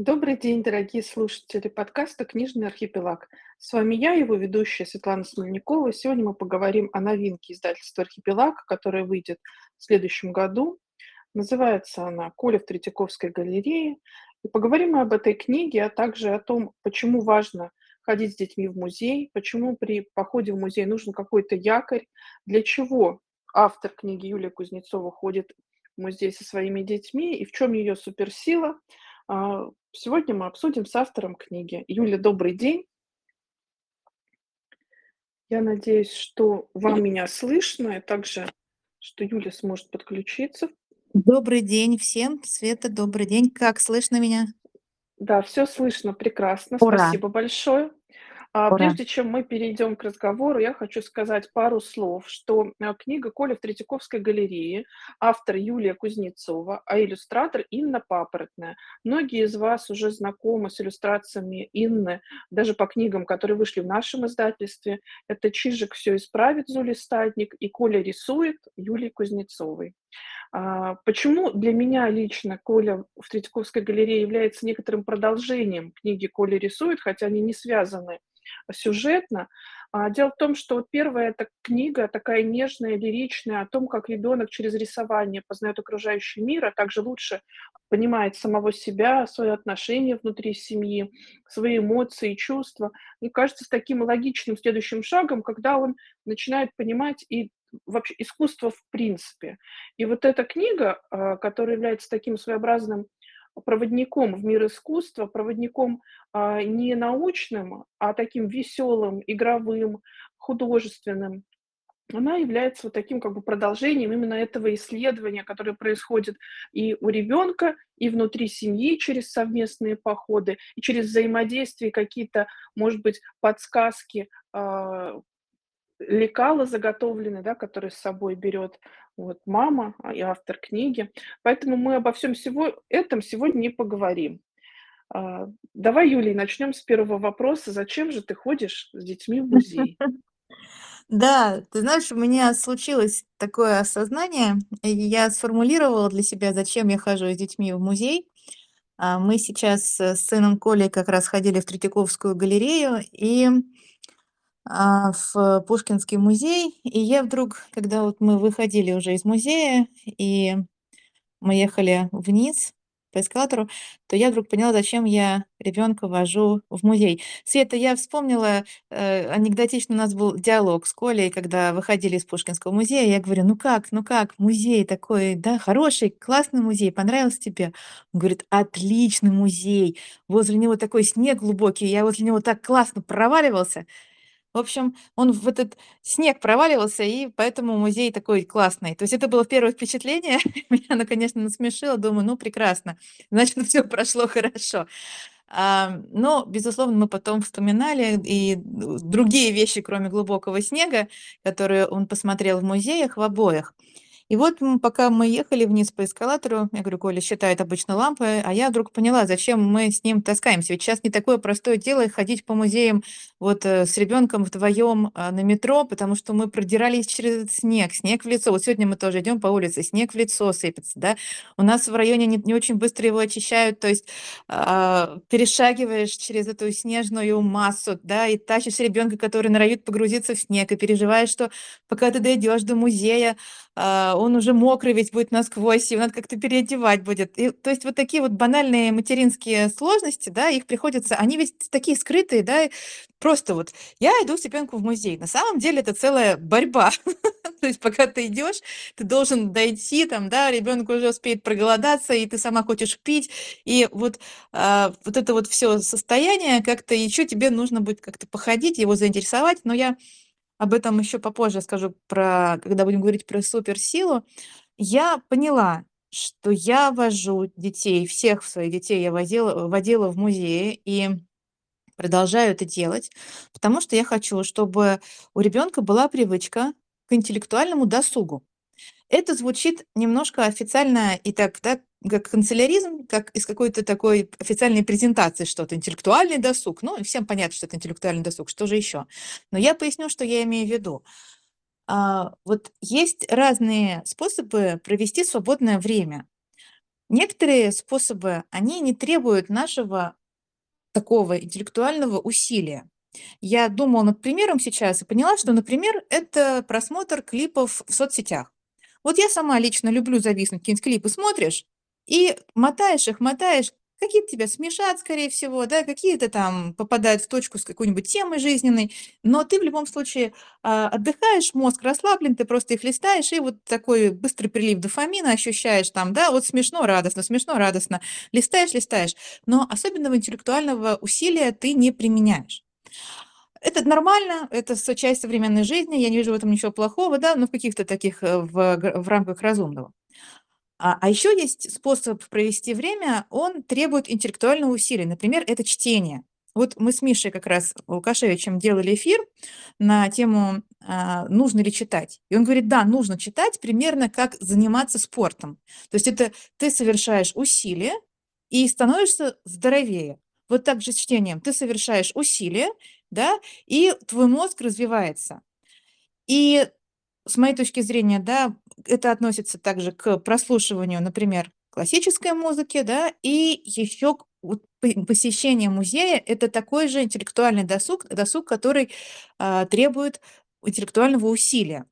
Добрый день, дорогие слушатели подкаста «Книжный архипелаг». С вами я, его ведущая Светлана Смольникова. Сегодня мы поговорим о новинке издательства «Архипелаг», которая выйдет в следующем году. Называется она «Коля в Третьяковской галерее». И поговорим мы об этой книге, а также о том, почему важно ходить с детьми в музей, почему при походе в музей нужен какой-то якорь, для чего автор книги Юлия Кузнецова ходит в музей со своими детьми и в чем ее суперсила. Сегодня мы обсудим с автором книги. Юля, добрый день. Я надеюсь, что вам меня слышно, и также, что Юля сможет подключиться. Добрый день всем. Света, добрый день. Как слышно меня? Да, все слышно прекрасно. Ура! Спасибо большое. А, Ура! прежде чем мы перейдем к разговору, я хочу сказать пару слов, что э, книга Коля в Третьяковской галерее, автор Юлия Кузнецова, а иллюстратор Инна Папоротная. Многие из вас уже знакомы с иллюстрациями Инны, даже по книгам, которые вышли в нашем издательстве. Это «Чижик все исправит» Зули Стадник и «Коля рисует» Юлии Кузнецовой. А, почему для меня лично Коля в Третьяковской галерее является некоторым продолжением книги «Коля рисует», хотя они не связаны сюжетно. А, дело в том, что вот первая эта книга такая нежная, лиричная, о том, как ребенок через рисование познает окружающий мир, а также лучше понимает самого себя, свои отношения внутри семьи, свои эмоции, чувства. Мне кажется, с таким логичным следующим шагом, когда он начинает понимать и вообще искусство в принципе. И вот эта книга, а, которая является таким своеобразным проводником в мир искусства, проводником а, не научным, а таким веселым, игровым, художественным. Она является вот таким как бы продолжением именно этого исследования, которое происходит и у ребенка, и внутри семьи через совместные походы, и через взаимодействие какие-то, может быть, подсказки а, лекала заготовленные, да, которые с собой берет вот мама а, и автор книги. Поэтому мы обо всем всего этом сегодня не поговорим. А, давай, Юлия, начнем с первого вопроса. Зачем же ты ходишь с детьми в музей? Да, ты знаешь, у меня случилось такое осознание, и я сформулировала для себя, зачем я хожу с детьми в музей. А, мы сейчас с сыном Колей как раз ходили в Третьяковскую галерею, и в Пушкинский музей. И я вдруг, когда вот мы выходили уже из музея, и мы ехали вниз по эскалатору, то я вдруг поняла, зачем я ребенка вожу в музей. Света, я вспомнила, э, анекдотично у нас был диалог с Колей, когда выходили из Пушкинского музея. Я говорю, ну как, ну как, музей такой, да, хороший, классный музей, понравился тебе? Он говорит, отличный музей, возле него такой снег глубокий, я возле него так классно проваливался. В общем, он в этот снег проваливался, и поэтому музей такой классный. То есть это было первое впечатление. Меня оно, конечно, насмешило. Думаю, ну, прекрасно. Значит, все прошло хорошо. А, но, безусловно, мы потом вспоминали и другие вещи, кроме глубокого снега, которые он посмотрел в музеях, в обоих. И вот пока мы ехали вниз по эскалатору, я говорю, Коля считает обычно лампы, а я вдруг поняла, зачем мы с ним таскаемся. Ведь сейчас не такое простое дело ходить по музеям вот э, с ребенком вдвоем а, на метро, потому что мы продирались через этот снег, снег в лицо. Вот сегодня мы тоже идем по улице, снег в лицо сыпется, да. У нас в районе не, не очень быстро его очищают, то есть э, перешагиваешь через эту снежную массу, да, и тащишь ребенка, который норовит погрузиться в снег, и переживаешь, что пока ты дойдешь до музея, э, он уже мокрый весь будет насквозь, его надо как-то переодевать будет. И, то есть вот такие вот банальные материнские сложности, да, их приходится, они ведь такие скрытые, да, просто вот я иду с ребенком в музей. На самом деле это целая борьба. То есть пока ты идешь, ты должен дойти, там, да, ребенок уже успеет проголодаться, и ты сама хочешь пить, и вот, а, вот это вот все состояние как-то еще тебе нужно будет как-то походить, его заинтересовать, но я об этом еще попозже скажу, про, когда будем говорить про суперсилу. Я поняла, что я вожу детей, всех своих детей я возила, водила в музеи и продолжаю это делать, потому что я хочу, чтобы у ребенка была привычка к интеллектуальному досугу. Это звучит немножко официально и так, да, как канцеляризм, как из какой-то такой официальной презентации что-то, интеллектуальный досуг. Ну, всем понятно, что это интеллектуальный досуг, что же еще? Но я поясню, что я имею в виду. А, вот есть разные способы провести свободное время. Некоторые способы, они не требуют нашего такого интеллектуального усилия. Я думала над примером сейчас и поняла, что, например, это просмотр клипов в соцсетях. Вот я сама лично люблю зависнуть, какие-нибудь клипы смотришь и мотаешь их, мотаешь, какие-то тебя смешат, скорее всего, да, какие-то там попадают в точку с какой-нибудь темой жизненной, но ты в любом случае а, отдыхаешь, мозг расслаблен, ты просто их листаешь, и вот такой быстрый прилив дофамина ощущаешь там, да, вот смешно, радостно, смешно, радостно, листаешь, листаешь, но особенного интеллектуального усилия ты не применяешь. Это нормально, это часть современной жизни, я не вижу в этом ничего плохого, да, но в каких-то таких, э, в, в рамках разумного. А, а еще есть способ провести время, он требует интеллектуального усилия. Например, это чтение. Вот мы с Мишей как раз Лукашевичем делали эфир на тему а, «Нужно ли читать?». И он говорит, да, нужно читать примерно как заниматься спортом. То есть это ты совершаешь усилия и становишься здоровее. Вот так же с чтением. Ты совершаешь усилия, да, и твой мозг развивается. И с моей точки зрения, да, это относится также к прослушиванию, например, классической музыки, да, и еще к посещение музея– это такой же интеллектуальный досуг, досуг, который а, требует интеллектуального усилия.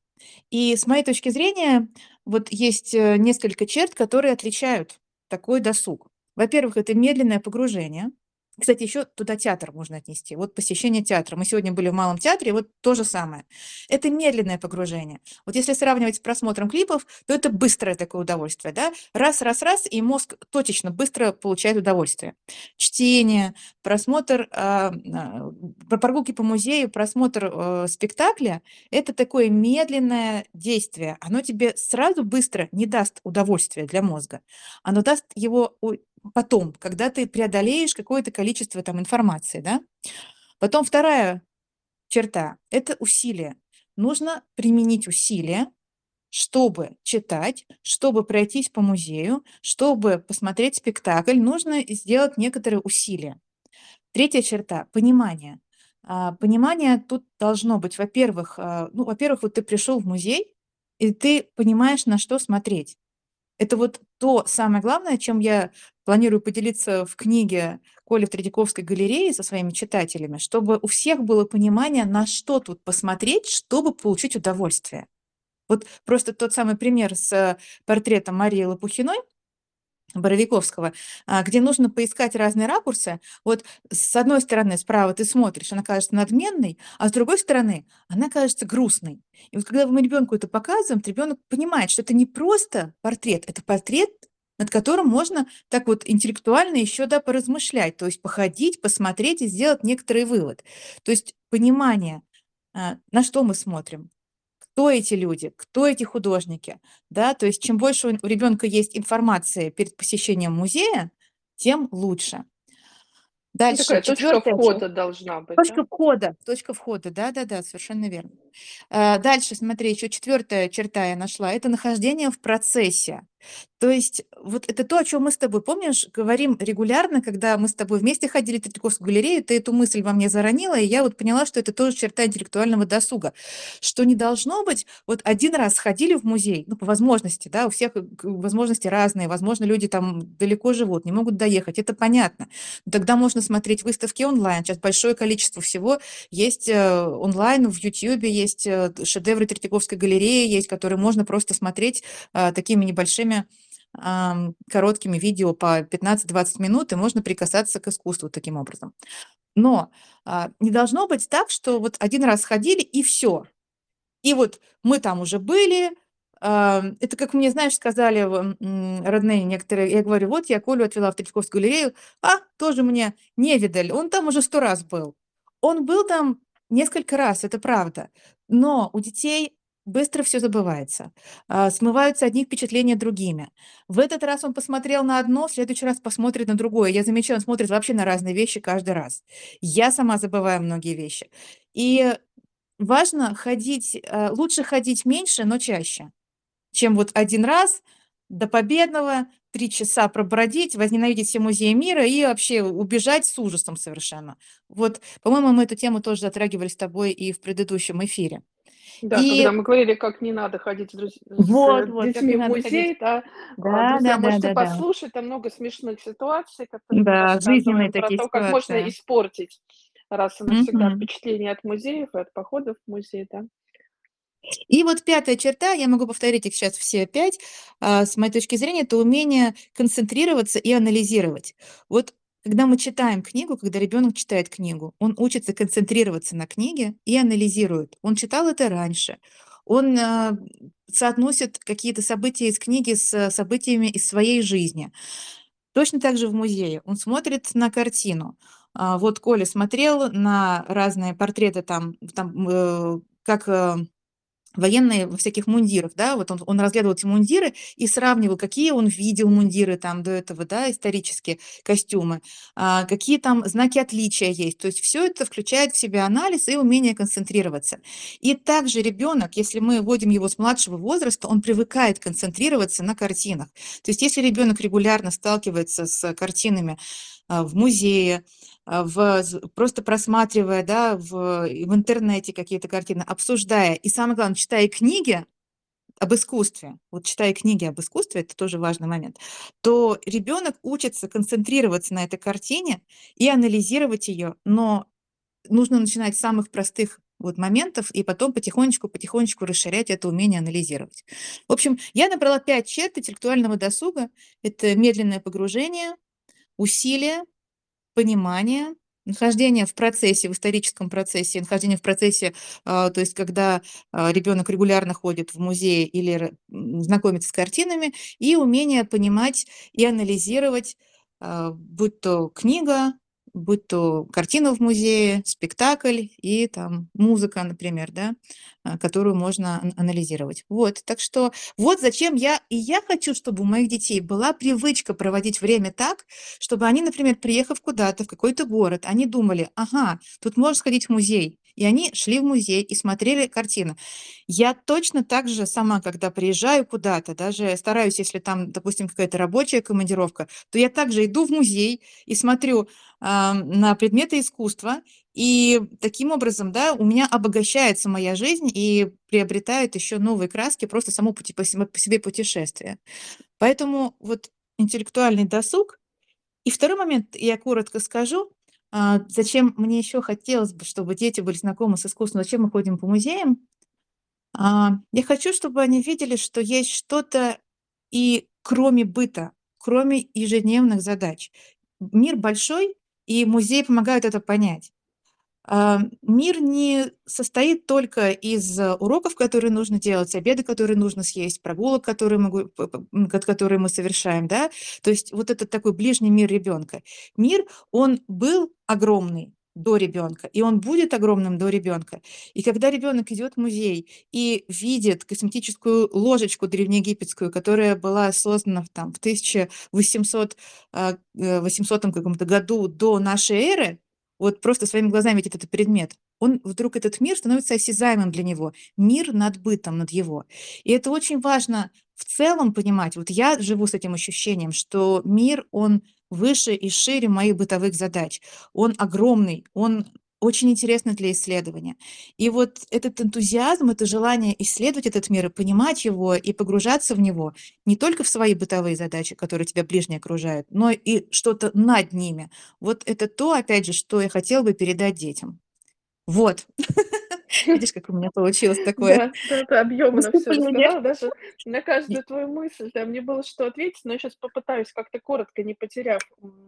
И с моей точки зрения, вот есть э, несколько черт, которые отличают такой досуг. Во-первых, это медленное погружение. Кстати, еще туда театр можно отнести. Вот посещение театра. Мы сегодня были в Малом театре, вот то же самое. Это медленное погружение. Вот если сравнивать с просмотром клипов, то это быстрое такое удовольствие, да? Раз, раз, раз, и мозг точечно быстро получает удовольствие. Чтение, просмотр, про- прогулки по музею, просмотр э, спектакля– это такое медленное действие. Оно тебе сразу быстро не даст удовольствия для мозга. Оно даст его потом, когда ты преодолеешь какое-то количество там информации, да. Потом вторая черта– это усилие. Нужно применить усилия, чтобы читать, чтобы пройтись по музею, чтобы посмотреть спектакль, нужно сделать некоторые усилия. Третья черта– понимание. А, Понимание тут должно быть, во-первых, а, ну, во-первых, вот ты пришел в музей, и ты понимаешь, на что смотреть. Это вот то самое главное, чем я планирую поделиться в книге Коли в Третьяковской галерее со своими читателями, чтобы у всех было понимание, на что тут посмотреть, чтобы получить удовольствие. Вот просто тот самый пример с портретом Марии Лопухиной, Боровиковского, а, где нужно поискать разные ракурсы. Вот с одной стороны, справа ты смотришь, она кажется надменной, а с другой стороны, она кажется грустной. И вот когда мы ребенку это показываем, ребенок понимает, что это не просто портрет, это портрет, над которым можно так вот интеллектуально еще да, поразмышлять, то есть походить, посмотреть и сделать некоторый вывод. То есть понимание, а, на что мы смотрим, кто эти люди, кто эти художники, да, то есть чем больше у ребенка есть информации перед посещением музея, тем лучше. Ну, Дальше, такая точка четвертая часть. входа должна быть, Точка да? входа, точка входа, да-да-да, совершенно верно. Э, дальше, смотри, еще четвертая черта я нашла- это нахождение в процессе. То есть вот это то, о чем мы с тобой, помнишь, говорим регулярно, когда мы с тобой вместе ходили в Третьяковскую галерею, ты эту мысль во мне заронила, и я вот поняла, что это тоже черта интеллектуального досуга, что не должно быть, вот один раз сходили в музей, ну, по возможности, да, у всех э, возможности разные, возможно, люди там далеко живут, не могут доехать, это понятно. Но Тогда можно смотреть выставки онлайн, сейчас большое количество всего есть э, онлайн, в Ютьюбе есть э, шедевры Третьяковской галереи, есть, которые можно просто смотреть такими небольшими ам, короткими видео по 15-20 минут, и можно прикасаться к искусству таким образом. Но а, не должно быть так, что вот один раз ходили и все. И вот мы там уже были. а, Это как мне, знаешь, сказали родные некоторые. Я говорю, вот я Колю отвела в Третьяковскую галерею. А, тоже мне не видали. Он там уже сто раз был. Он был там несколько раз, это правда. Но у детей быстро все забывается. а, Смываются одни впечатления другими. В этот раз он посмотрел на одно, в следующий раз посмотрит на другое. Я замечаю, он смотрит вообще на разные вещи каждый раз. Я сама забываю многие вещи. И Важно ходить, э, лучше ходить меньше, но чаще, чем вот один раз до победного, 3 часа пробродить, возненавидеть все музеи мира и вообще убежать с ужасом совершенно. Вот, по-моему, мы эту тему тоже затрагивали с тобой и в предыдущем эфире. Да, И когда мы говорили, как не надо ходить с друз Вот с вот, детьми в надо ходить. музей, да. А, Да да друзья, да можете да да. послушать, там много смешных ситуаций, которые Да, жизненные рассказываем про такие то, как можно испортить раз и навсегда Мгм. впечатление от музеев и от походов в музей, да. И вот 5 черта, я могу повторить их щас все 5, а, с моей точки зрения, это умение концентрироваться и анализировать. Вот когда мы читаем книгу, когда ребенок читает книгу, он учится концентрироваться на книге и анализирует. Он читал это раньше, он, а, соотносит какие-то события из книги с событиями из своей жизни. Точно так же в музее. Он смотрит на картину. А, вот Коля смотрел на разные портреты там там, э, как, э, военные во всяких мундирах, да, вот он он разглядывал эти мундиры и сравнивал, какие он видел мундиры там до этого, да, исторические костюмы, а, какие там знаки отличия есть. То есть всё это включает в себя анализ и умение концентрироваться. И также ребенок, если мы вводим его с младшего возраста, он привыкает концентрироваться на картинах. То есть если ребенок регулярно сталкивается с картинами, а, в музее, а, в просто просматривая, да, в в интернете какие-то картины, обсуждая и, самое главное, читая книги об искусстве, вот читая книги об искусстве, это тоже важный момент, то ребенок учится концентрироваться на этой картине и анализировать её, но нужно начинать с самых простых вот моментов и потом потихонечку потихонечку расширять это умение анализировать. В общем, я набрала 5 черт интеллектуального досуга: это медленное погружение, усилие, понимание, нахождение в процессе, в историческом процессе, нахождение в процессе, а, то есть когда, а, ребенок регулярно ходит в музей или знакомится с картинами, и умение понимать и анализировать, а, будь то книга, будь то картина в музее, спектакль и там музыка, например, да, а, которую можно ан анализировать. Вот, так что вот зачем я и я хочу, чтобы у моих детей была привычка проводить время так, чтобы они, например, приехав куда-то, в какой-то город, они думали: "Ага, тут можно сходить в музей". И они шли в музей и смотрели картины. Я точно так же сама, когда приезжаю куда-то, даже стараюсь, если там, допустим, какая-то рабочая командировка, то я также иду в музей и смотрю, ам, на предметы искусства. И таким образом, да, у меня обогащается моя жизнь и приобретает еще новые краски просто само по по себе путешествие. Поэтому вот интеллектуальный досуг. И второй момент, я коротко скажу, а, зачем мне еще хотелось бы, чтобы дети были знакомы с искусством, зачем мы ходим по музеям. А, я хочу, чтобы они видели, что есть что-то и кроме быта, кроме ежедневных задач. Мир большой, и музей помогает это понять. А, мир не состоит только из уроков, которые нужно делать, обеда, которые нужно съесть, прогулок, которые могу которые мы совершаем, да. То есть вот этот такой ближний мир ребенка. Мир, он был огромный до ребенка, и он будет огромным до ребенка. И когда ребенок идет в музей и видит косметическую ложечку древнеегипетскую, которая была создана там в 1800, а, э, 800 каком-то году до нашей эры, вот просто своими глазами видит этот предмет, он вдруг этот мир становится осязаемым для него. Мир над бытом, над его. И это очень важно в целом понимать. Вот я живу с этим ощущением, что мир, он выше и шире моих бытовых задач. Он огромный, он очень интересный для исследования. И вот этот энтузиазм, это желание исследовать этот мир понимать его, и погружаться в него не только в свои бытовые задачи, которые тебя ближние окружают, но и что-то над ними. Вот это то, опять же, что я хотела бы передать детям. Вот. Видишь, как у меня получилось такое Да, да, всё выступление. рассказала, даже на каждую твою мысль, да, мне было что ответить, но я щас попытаюсь как-то коротко, не потеряв,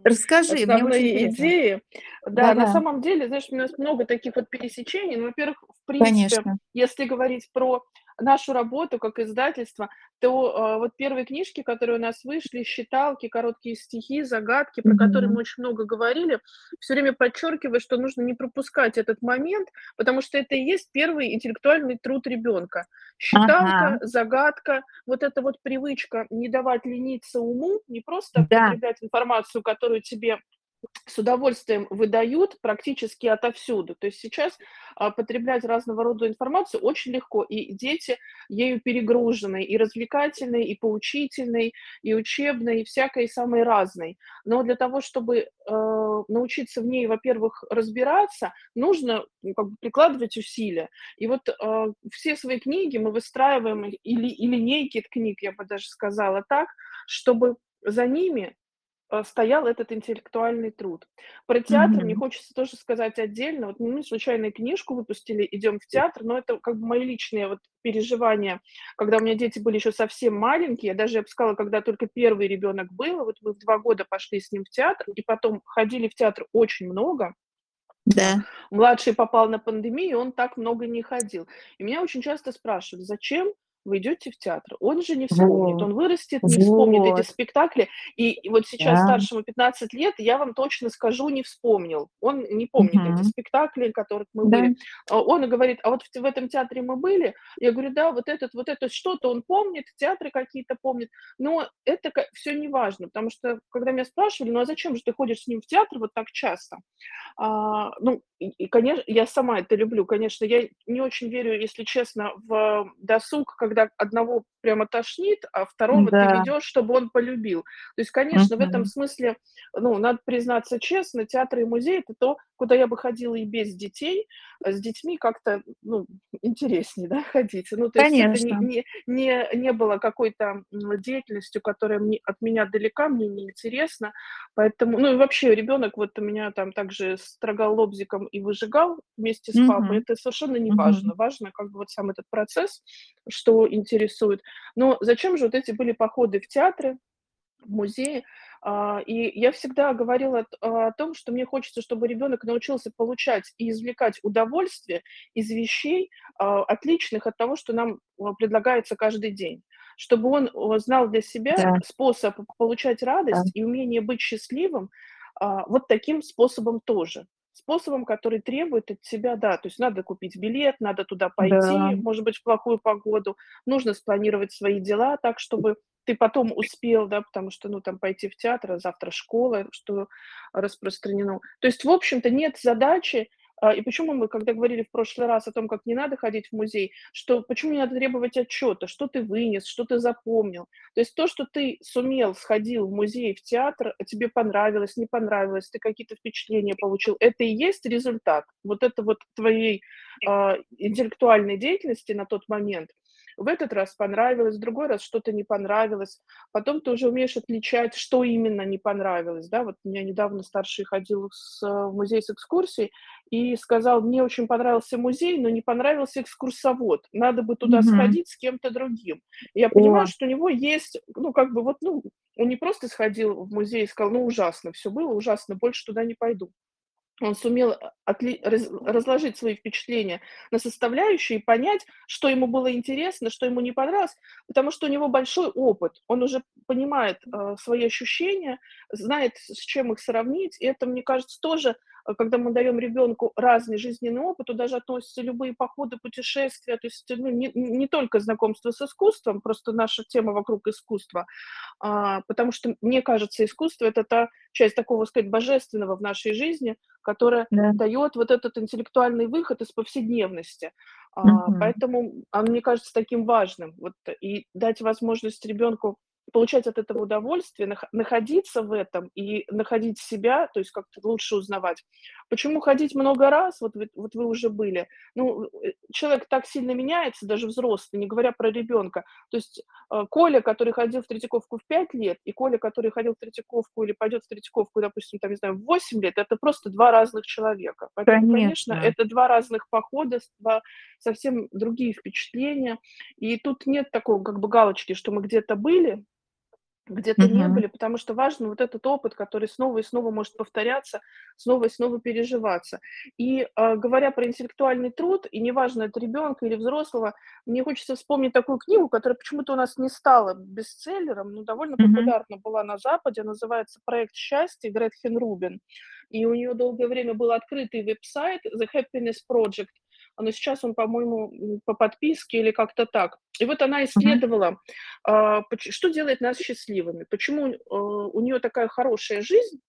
Расскажи, основные идеи. Да, на самом деле, знаешь, у нас много таких вот пересечений. Ну, во-первых, в принципе, Конечно. если говорить про нашу работу как издательство, то, а, вот первые книжки, которые у нас вышли, считалки, короткие стихи, загадки, про которые мы очень много говорили, всё время подчеркиваю, что нужно не пропускать этот момент, потому что это и есть первый интеллектуальный труд ребенка. Считалка, Ага. загадка, вот эта вот привычка не давать лениться уму, не просто Да. потреблять информацию, которую тебе с удовольствием выдают практически отовсюду. То есть сейчас а, потреблять разного рода информацию очень легко, и дети ею перегружены, и развлекательной, и поучительной, и учебной, и всякой, самой разной. Но для того, чтобы э, научиться в ней, во-первых, разбираться, нужно ну, как бы прикладывать усилия. И вот э, все свои книги мы выстраиваем, или, и линейки книг, я бы даже сказала так, чтобы за ними стоял этот интеллектуальный труд. Про театр мне Мгм. хочется тоже сказать отдельно. Вот мы случайно книжку выпустили "Идем в театр", но это как бы мои личные вот переживания, когда у меня дети были еще совсем маленькие. Даже, я бы сказала, когда только первый ребенок был, вот мы в 2 года пошли с ним в театр и потом ходили в театр очень много. Да. Младший попал на пандемию, он так много не ходил. И меня очень часто спрашивают: "Зачем вы идете в театр? Он же не вспомнит, Вот. он вырастет, не вспомнит эти Вот. спектакли". И вот сейчас Да. старшему 15 лет, я вам точно скажу, не вспомнил. Он не помнит эти Мгм. спектакли, в которых мы Да. были. А он говорит: "А вот в в этом театре мы были". Я говорю: "Да, вот этот, вот это что-то он помнит, театры какие-то помнит". Но это ка всё неважно, потому что когда меня спрашивали: "Ну, а зачем же ты ходишь с ним в театр вот так часто?" А, ну, и и конеч я сама это люблю. Конечно, я не очень верю, если честно, в досуг, когда одного прямо тошнит, а второго ты Да. ведешь, чтобы он полюбил. То есть, конечно, в этом смысле, ну, надо признаться честно, театры и музеи- это то, куда я бы ходила и без детей. А с детьми как-то, ну, интереснее, да, ходить. Ну, то есть это не Конечно. не не не было какой-то, деятельностью, которая мне от меня далека, мне неинтересна. Поэтому ну и вообще ребенок вот у меня там также строгал лобзиком и выжигал вместе с папой. Это совершенно не Мгм. важно. Важно как бы вот сам этот процесс, что интересует. Но зачем же вот эти были походы в театры, в музеи? А, и я всегда говорила т о том, что мне хочется, чтобы ребенок научился получать и извлекать удовольствие из вещей, а, отличных от того, что нам, а, предлагается каждый день. Чтобы он, знал для себя Да. способ получать Да. радость и умение быть счастливым, а, вот таким способом тоже. Способом, который требует от тебя, да, то есть надо купить билет, надо туда Да. пойти, может быть, в плохую погоду, нужно спланировать свои дела так, чтобы ты потом успел, да, потому что, ну, там пойти в театр, а завтра школа, что распространено. То есть, в общем-то, нет задачи а, и почему мы, когда говорили в прошлый раз о том, как не надо ходить в музей, что почему не надо требовать отчета, что ты вынес, что ты запомнил. То есть то, что ты сумел, сходил в музей, в театр, а тебе понравилось, не понравилось, ты какие-то впечатления получил, это и есть результат вот это вот твоей, а, интеллектуальной деятельности на тот момент. В этот раз понравилось, в другой раз что-то не понравилось. Потом ты уже умеешь отличать, что именно не понравилось, да. Вот у меня недавно старший ходил с в музей с экскурсией и сказал: "Мне очень понравился музей, но не понравился экскурсовод. Надо бы туда Мгм. сходить с кем-то другим". И я понимаю, О. что у него есть, ну, как бы вот, ну, он не просто сходил в музей и сказал: "Ну, ужасно всё было, ужасно, больше туда не пойду". Он сумел, а, отли раз разложить свои впечатления на составляющие и понять, что ему было интересно, что ему не понравилось, потому что у него большой опыт. Он уже понимает, а, свои ощущения, знает, с чем их сравнить. И это, мне кажется, тоже, когда мы даем ребенку разный жизненный опыт, туда же относятся любые походы, путешествия, то есть, ну, не не только знакомство с искусством, просто наша тема вокруг искусства. А, потому что, мне кажется, искусство- это та часть такого, сказать, божественного в нашей жизни, которая Да. даёт вот этот интеллектуальный выход из повседневности. А, Мгм. поэтому оно мне кажется таким важным. Вот и дать возможность ребенку получать от этого удовольствие, нах находиться в этом и находить себя, то есть как-то лучше узнавать. Почему ходить много раз? Вот вы вот вы уже были. Ну, э, человек так сильно меняется, даже взрослый, не говоря про ребенка. То есть, а, Коля, который ходил в Третьяковку в 5 лет, и Коля, который ходил в Третьяковку или пойдет в Третьяковку, допустим, там, не знаю, в 8 лет- это просто 2 разных человека. Поэтому, конечно, Конечно. это 2 разных похода, 2 совсем другие впечатления. И тут нет такого как бы галочки, что мы где-то были, где-то не Мгм. были, потому что важен вот этот опыт, который снова и снова может повторяться, снова и снова переживаться. И, а, говоря про интеллектуальный труд, и неважно, это ребенка или взрослого, мне хочется вспомнить такую книгу, которая почему-то у нас не стала бестселлером, но довольно Мгм. популярна была на Западе. Называется "Проект счастья" Гретхен Рубин. И у неё долгое время был открытый веб-сайт The Happiness Project, но сейчас он, по-моему, по подписке или как-то так. И вот она исследовала, а, поч что делает нас счастливыми, почему, э, у неё такая хорошая жизнь,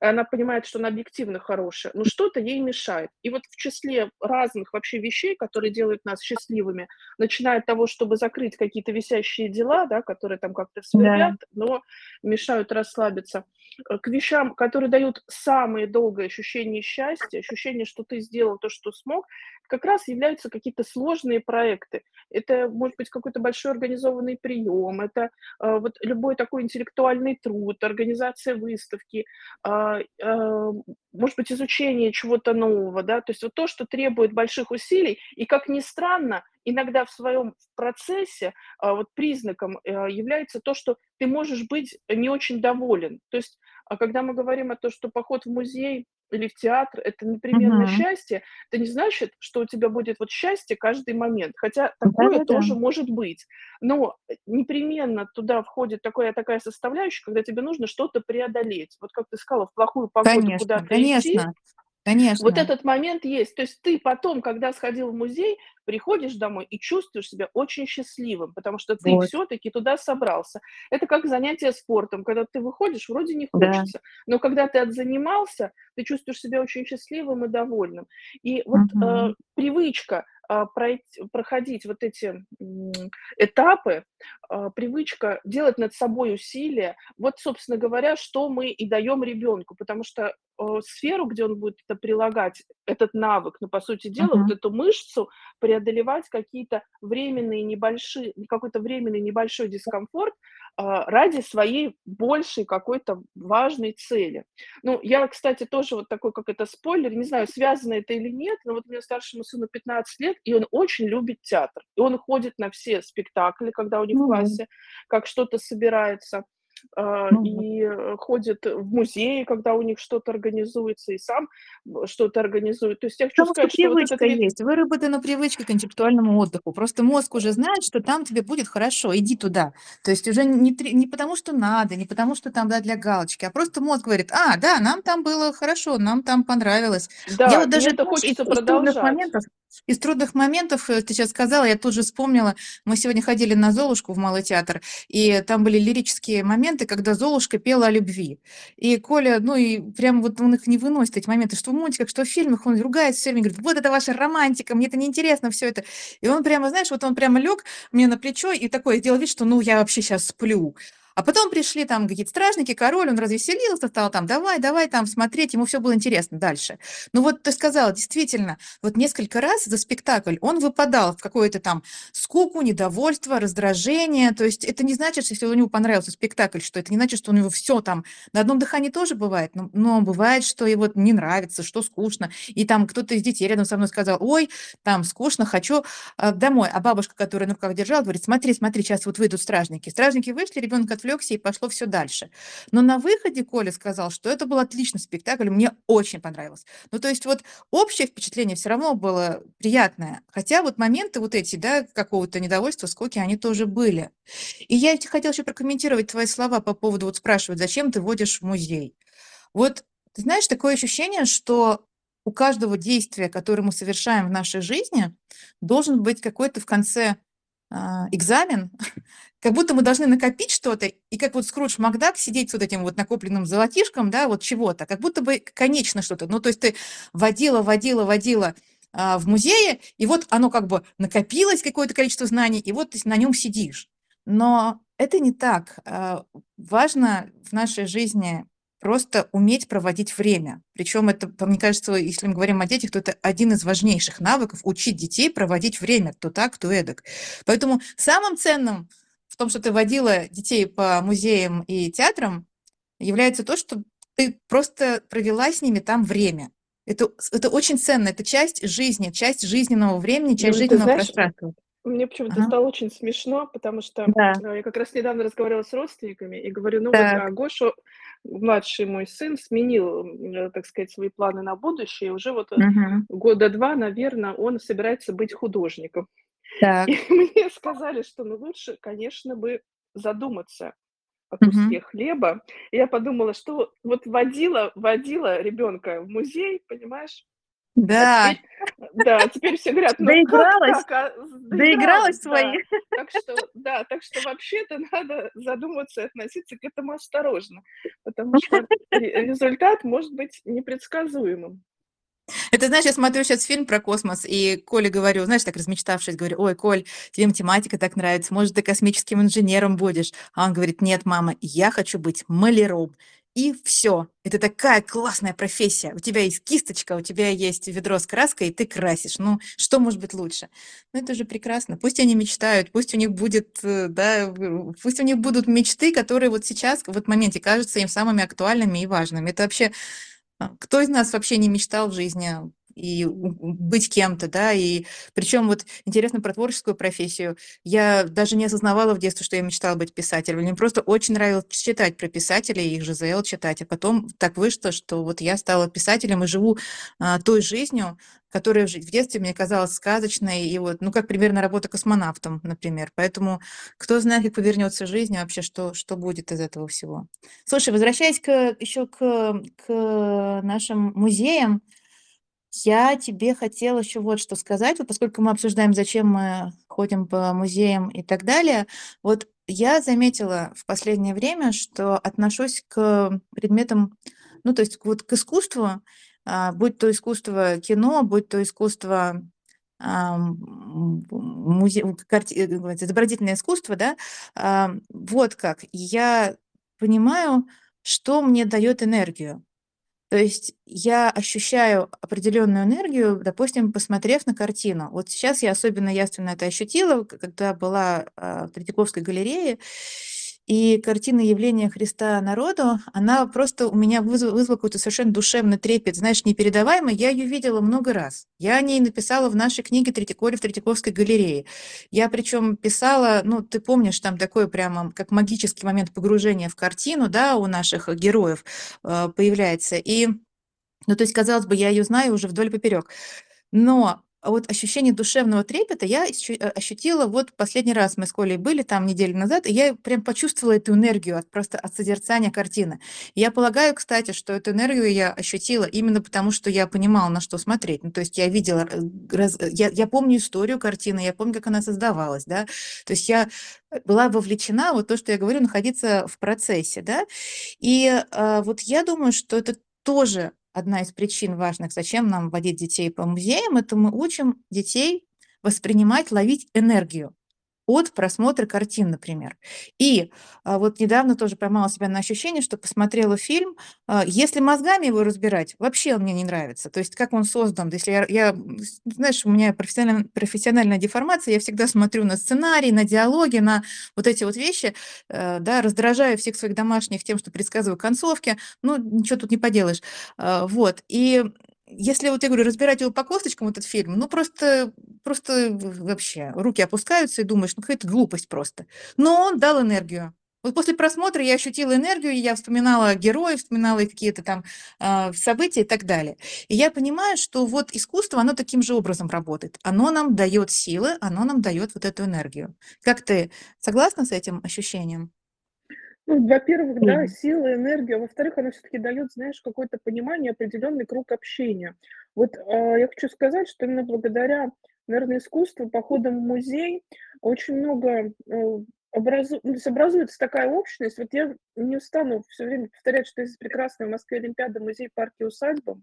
она понимает, что она объективно хорошая, но что-то ей мешает. И вот в числе разных вообще вещей, которые делают нас счастливыми, начиная от того, чтобы закрыть какие-то висящие дела, да, которые там как-то свербят, Да. но мешают расслабиться, к вещам, которые дают самое долгое ощущение счастья, ощущение, что ты сделал то, что смог, как раз являются какие-то сложные проекты. Это может быть какой-то большой организованный прием, это э, вот любой такой интеллектуальный труд, организация выставки, а, а, может быть, изучение чего-то нового, да, то есть вот то, что требует больших усилий, и, как ни странно, иногда в своем процессе а, вот признаком а, является то, что ты можешь быть не очень доволен. То есть, а когда мы говорим о том, что поход в музей или в театр- это непременно Мгм. счастье, это не значит, что у тебя будет вот счастье каждый момент, хотя такое Да-да-да. тоже может быть. Но э, непременно туда входит такая такая составляющая, когда тебе нужно что-то преодолеть. Вот как ты сказала, в плохую погоду Конечно, куда-то идти, конечно, вот этот момент есть. То есть ты потом, когда сходил в музей, приходишь домой и чувствуешь себя очень счастливым, потому что ты Вот. все-таки туда собрался. Это как занятие спортом, когда ты выходишь, вроде не Да. хочется, но когда ты отзанимался, ты чувствуешь себя очень счастливым и довольным. И вот э, Мгм. привычка а, пройти, проходить вот эти этапы, а, привычка делать над собой усилия, вот, собственно говоря, что мы и даем ребенку, потому что э, сферу, где он будет это прилагать, этот навык, ну, по сути дела, вот Мгм. эту мышцу, преодолевать какие-то временные небольшие, какой-то временный небольшой дискомфорт а, ради своей большей какой-то важной цели. Ну, я, кстати, тоже вот такой, как это, спойлер, не знаю, связано это или нет, но вот у меня старшему сыну 15 лет, и он очень любит театр. И он ходит на все спектакли, когда у них в Ну вот, классе как что-то собирается ну вот. и, э, ходит в музеи, когда у них что-то организуется, и сам что-то организует. То есть я хочу Потому что сказать, что вот этот привычка есть, выработана привычка к интеллектуальному отдыху. Просто мозг уже знает, что там тебе будет хорошо, иди туда. То есть уже не, не потому, что надо, не потому, что там да, для галочки, а просто мозг говорит, а, да, нам там было хорошо, нам там понравилось. Я Да, вот и даже, это хочется продолжать. моментов, из трудных моментов, э, ты сейчас сказала, я тут же вспомнила, мы сегодня ходили на Золушку в Малый театр, и там были лирические моменты, когда Золушка пела о любви. И Коля, ну и прям вот он их не выносит, эти моменты, что в мультиках, что в фильмах, он ругается все время, говорит, вот это ваша романтика, мне это неинтересно все это. И он прямо, знаешь, вот он прямо лег мне на плечо и такой сделал вид, что ну я вообще сейчас сплю. А потом пришли там какие-то стражники, король, он развеселился, стал там, давай, давай там смотреть, ему все было интересно дальше. Ну вот ты сказала, действительно, вот несколько раз за спектакль он выпадал в какое-то там скуку, недовольство, раздражение. То есть это не значит, что если у него понравился спектакль, что это не значит, что у него все там на одном дыхании тоже бывает, но, но бывает, что вот не нравится, что скучно. И там кто-то из детей рядом со мной сказал, ой, там скучно, хочу э, домой. А бабушка, которая на руках держала, говорит, смотри, смотри, сейчас вот выйдут стражники. Стражники вышли, ребенок отвлекся и пошло все дальше. Но на выходе Коля сказал, что это был отличный спектакль, мне очень понравилось. Ну, то есть вот общее впечатление все равно было приятное. Хотя вот моменты вот эти, да, какого-то недовольства, скуки, они тоже были. И я те хотела еще прокомментировать твои слова по поводу, вот спрашивают, зачем ты водишь в музей. Вот, ты знаешь, такое ощущение, что у каждого действия, которое мы совершаем в нашей жизни, должен быть какой-то в конце экзамен, как будто мы должны накопить что-то, и как вот Скрудж Макдак сидеть с вот этим вот накопленным золотишком, да, вот чего-то, как будто бы конечно что-то. Ну, то есть ты водила, водила, водила а, в музее, и вот оно как бы накопилось, какое-то количество знаний, и вот ты на нем сидишь. Но это не так. А, Важно в нашей жизни просто уметь проводить время. Причем это, мне кажется, если мы говорим о детях, то это один из важнейших навыков– учить детей проводить время, то так, то эдак. Поэтому самым ценным в том, что ты водила детей по музеям и театрам, является то, что ты просто провела с ними там время. Это, это очень ценно, это часть жизни, часть жизненного времени, часть Ну, жизненного знаешь, пространства. Мне почему-то Ага. стало очень смешно, потому что Да, э, я как раз недавно разговаривала с родственниками и говорю, ну вот так, а, Гоша, младший мой сын, сменил, э, так сказать, свои планы на будущее. Уже вот мгм, года два, наверное, он собирается быть художником. И так, мне сказали, что ну лучше, конечно, бы задуматься о куске хлеба. И я подумала, что вот водила, водила ребенка в музей, понимаешь, Да. теперь, да, теперь все говорят: "Ну как Доигралась? так, а?" Доигралась свои? да. Так что, да, так что вообще-то надо задуматься и относиться к этому осторожно, потому что ре результат может быть непредсказуемым. Это знаешь, я смотрю щас фильм про космос, и Коле говорю, знаешь, так размечтавшись, говорю: "Ой, Коль, тебе математика так нравится, может, ты космическим инженером будешь?" А он говорит: "Нет, мама, я хочу быть маляром". И всё. Это такая классная профессия. У тебя есть кисточка, у тебя есть ведро с краской, и ты красишь. Ну, что может быть лучше? Ну, это же прекрасно. Пусть они мечтают, пусть у них будет, э, да, пусть у них будут мечты, которые вот сейчас, в моменте кажутся им самыми актуальными и важными. Это вообще а, кто из нас вообще не мечтал в жизни и быть кем-то, да? И причем вот интересно про творческую профессию. Я даже не осознавала в детстве, что я мечтала быть писателем. Мне просто очень нравилось читать про писателей, их ЖЗЛ читать. А потом так вышло, что вот я стала писателем и живу, а, той жизнью, которая в детстве мне казалась сказочной. И вот, ну, как примерно работа космонавтом, например. Поэтому кто знает, как повернется жизнь и вообще, что что будет из этого всего. Слушай, возвращаясь к еще к к нашим музеям, я тебе хотела еще вот что сказать. Вот поскольку мы обсуждаем, зачем мы ходим по музеям и так далее. Вот я заметила в последнее время, что отношусь к предметам, ну, то есть вот к искусству, а, будь то искусство кино, будь то искусство, м, музе э, изобразительное искусство, да, ам, вот как. Я понимаю, что мне дает энергию. То есть я ощущаю определенную энергию, допустим, посмотрев на картину. Вот сейчас я особенно явственно это ощутила, когда была, а, в Третьяковской галерее, и картина "Явление Христа народу", она просто у меня вызва вызвала какой-то совершенно душевный трепет, знаешь, непередаваемый. Я ее видела много раз. Я о ней написала в нашей книге "Третий Коля в Третьяковской галерее". Я причем писала, ну, ты помнишь, там такой прямо как магический момент погружения в картину, да, у наших героев, а, появляется. И, ну, то есть, казалось бы, я ее знаю уже вдоль поперек. Но вот ощущение душевного трепета я э, ощутила вот последний раз. Мы с Колей были там неделю назад, и я прям почувствовала эту энергию от просто от созерцания картины. Я полагаю, кстати, что эту энергию я ощутила именно потому, что я понимала, на что смотреть. Ну, то есть я видела, э, раз я я помню историю картины, я помню, как она создавалась, да. То есть я, э, была вовлечена, вот то, что я говорю, находиться в процессе, да. И, а, вот я думаю, что это тоже одна из причин важных, зачем нам водить детей по музеям. Это мы учим детей воспринимать, ловить энергию от просмотра картин, например. И, а, вот недавно тоже поймала себя на ощущении, что посмотрела фильм, а, если мозгами его разбирать, вообще он мне не нравится. То есть как он создан. Если я я, знаешь, у меня профессиональ профессиональная деформация, я всегда смотрю на сценарий, на диалоги, на вот эти вот вещи, э, да, раздражаю всех своих домашних тем, что предсказываю концовки. Ну, ничего тут не поделаешь. А, вот. И если вот я говорю, разбирать его по косточкам, этот фильм, ну, просто просто вообще руки опускаются, и думаешь: "Ну, какая-то глупость просто". Но он дал энергию. Вот после просмотра я ощутила энергию, я вспоминала героев, вспоминала какие-то там, а, события и так далее. И я понимаю, что вот искусство, оно таким же образом работает. Оно нам дает силы, оно нам дает вот эту энергию. Как ты, согласна с этим ощущением? Ну, во-первых, да, сила, энергия, а во-вторых, она всё-таки даёт, знаешь, какое-то понимание, определённый круг общения. Вот, а, я хочу сказать, что именно благодаря, наверно, искусству, походам в музей очень много, э, образу ну, образуется такая общность. Вот я не устану всё время повторять, что есть прекрасная в Москве олимпиада "Музей, парк и усадьба".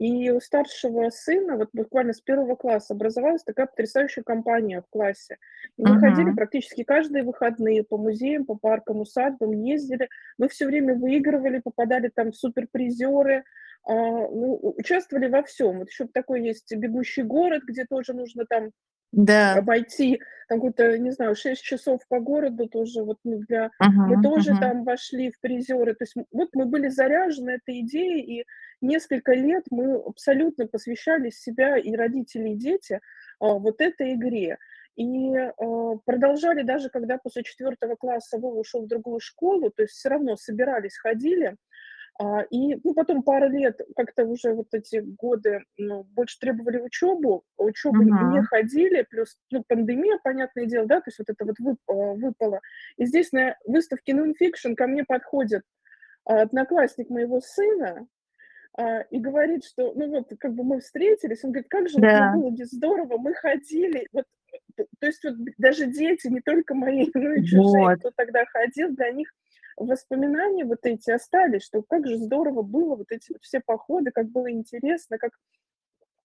И у старшего сына вот буквально с 1 класса образовалась такая потрясающая компания в классе. И мы ходили Мгм. практически каждые выходные по музеям, по паркам, усадьбам, ездили. Мы всё время выигрывали, попадали там в суперпризеры, а, ну, участвовали во всём. Вот ещё такой есть "Бегущий город", где тоже нужно там Да. обойти там какую-то, не знаю, 6 часов по городу тоже вот, ну, для мы Мгм, тоже мгм. там вошли в призеры. То есть, вот мы были заряжены этой идеей, и несколько лет мы абсолютно посвящали себя, и родители, и дети, а, вот этой игре. И, а, продолжали даже когда после 4 класса Вова ушёл в другую школу, то есть всё равно собирались, ходили. А, и, ну, потом пару лет как-то уже вот эти годы, ну, больше требовали учёбу, учёбу не Мгм. ходили, плюс, ну, пандемия, понятное дело, да, то есть вот это вот вып а, выпало. И здесь на выставке "Non/fiction" ко мне подходит, а, одноклассник моего сына, а, и говорит, что, ну вот, как бы мы встретились, он говорит, как же Да. мы было бы здорово, мы ходили, вот, то есть вот даже дети, не только мои, но и чужие, Вот. кто тогда ходил, для них воспоминания вот эти остались, что как же здорово было вот эти вот все походы, как было интересно, как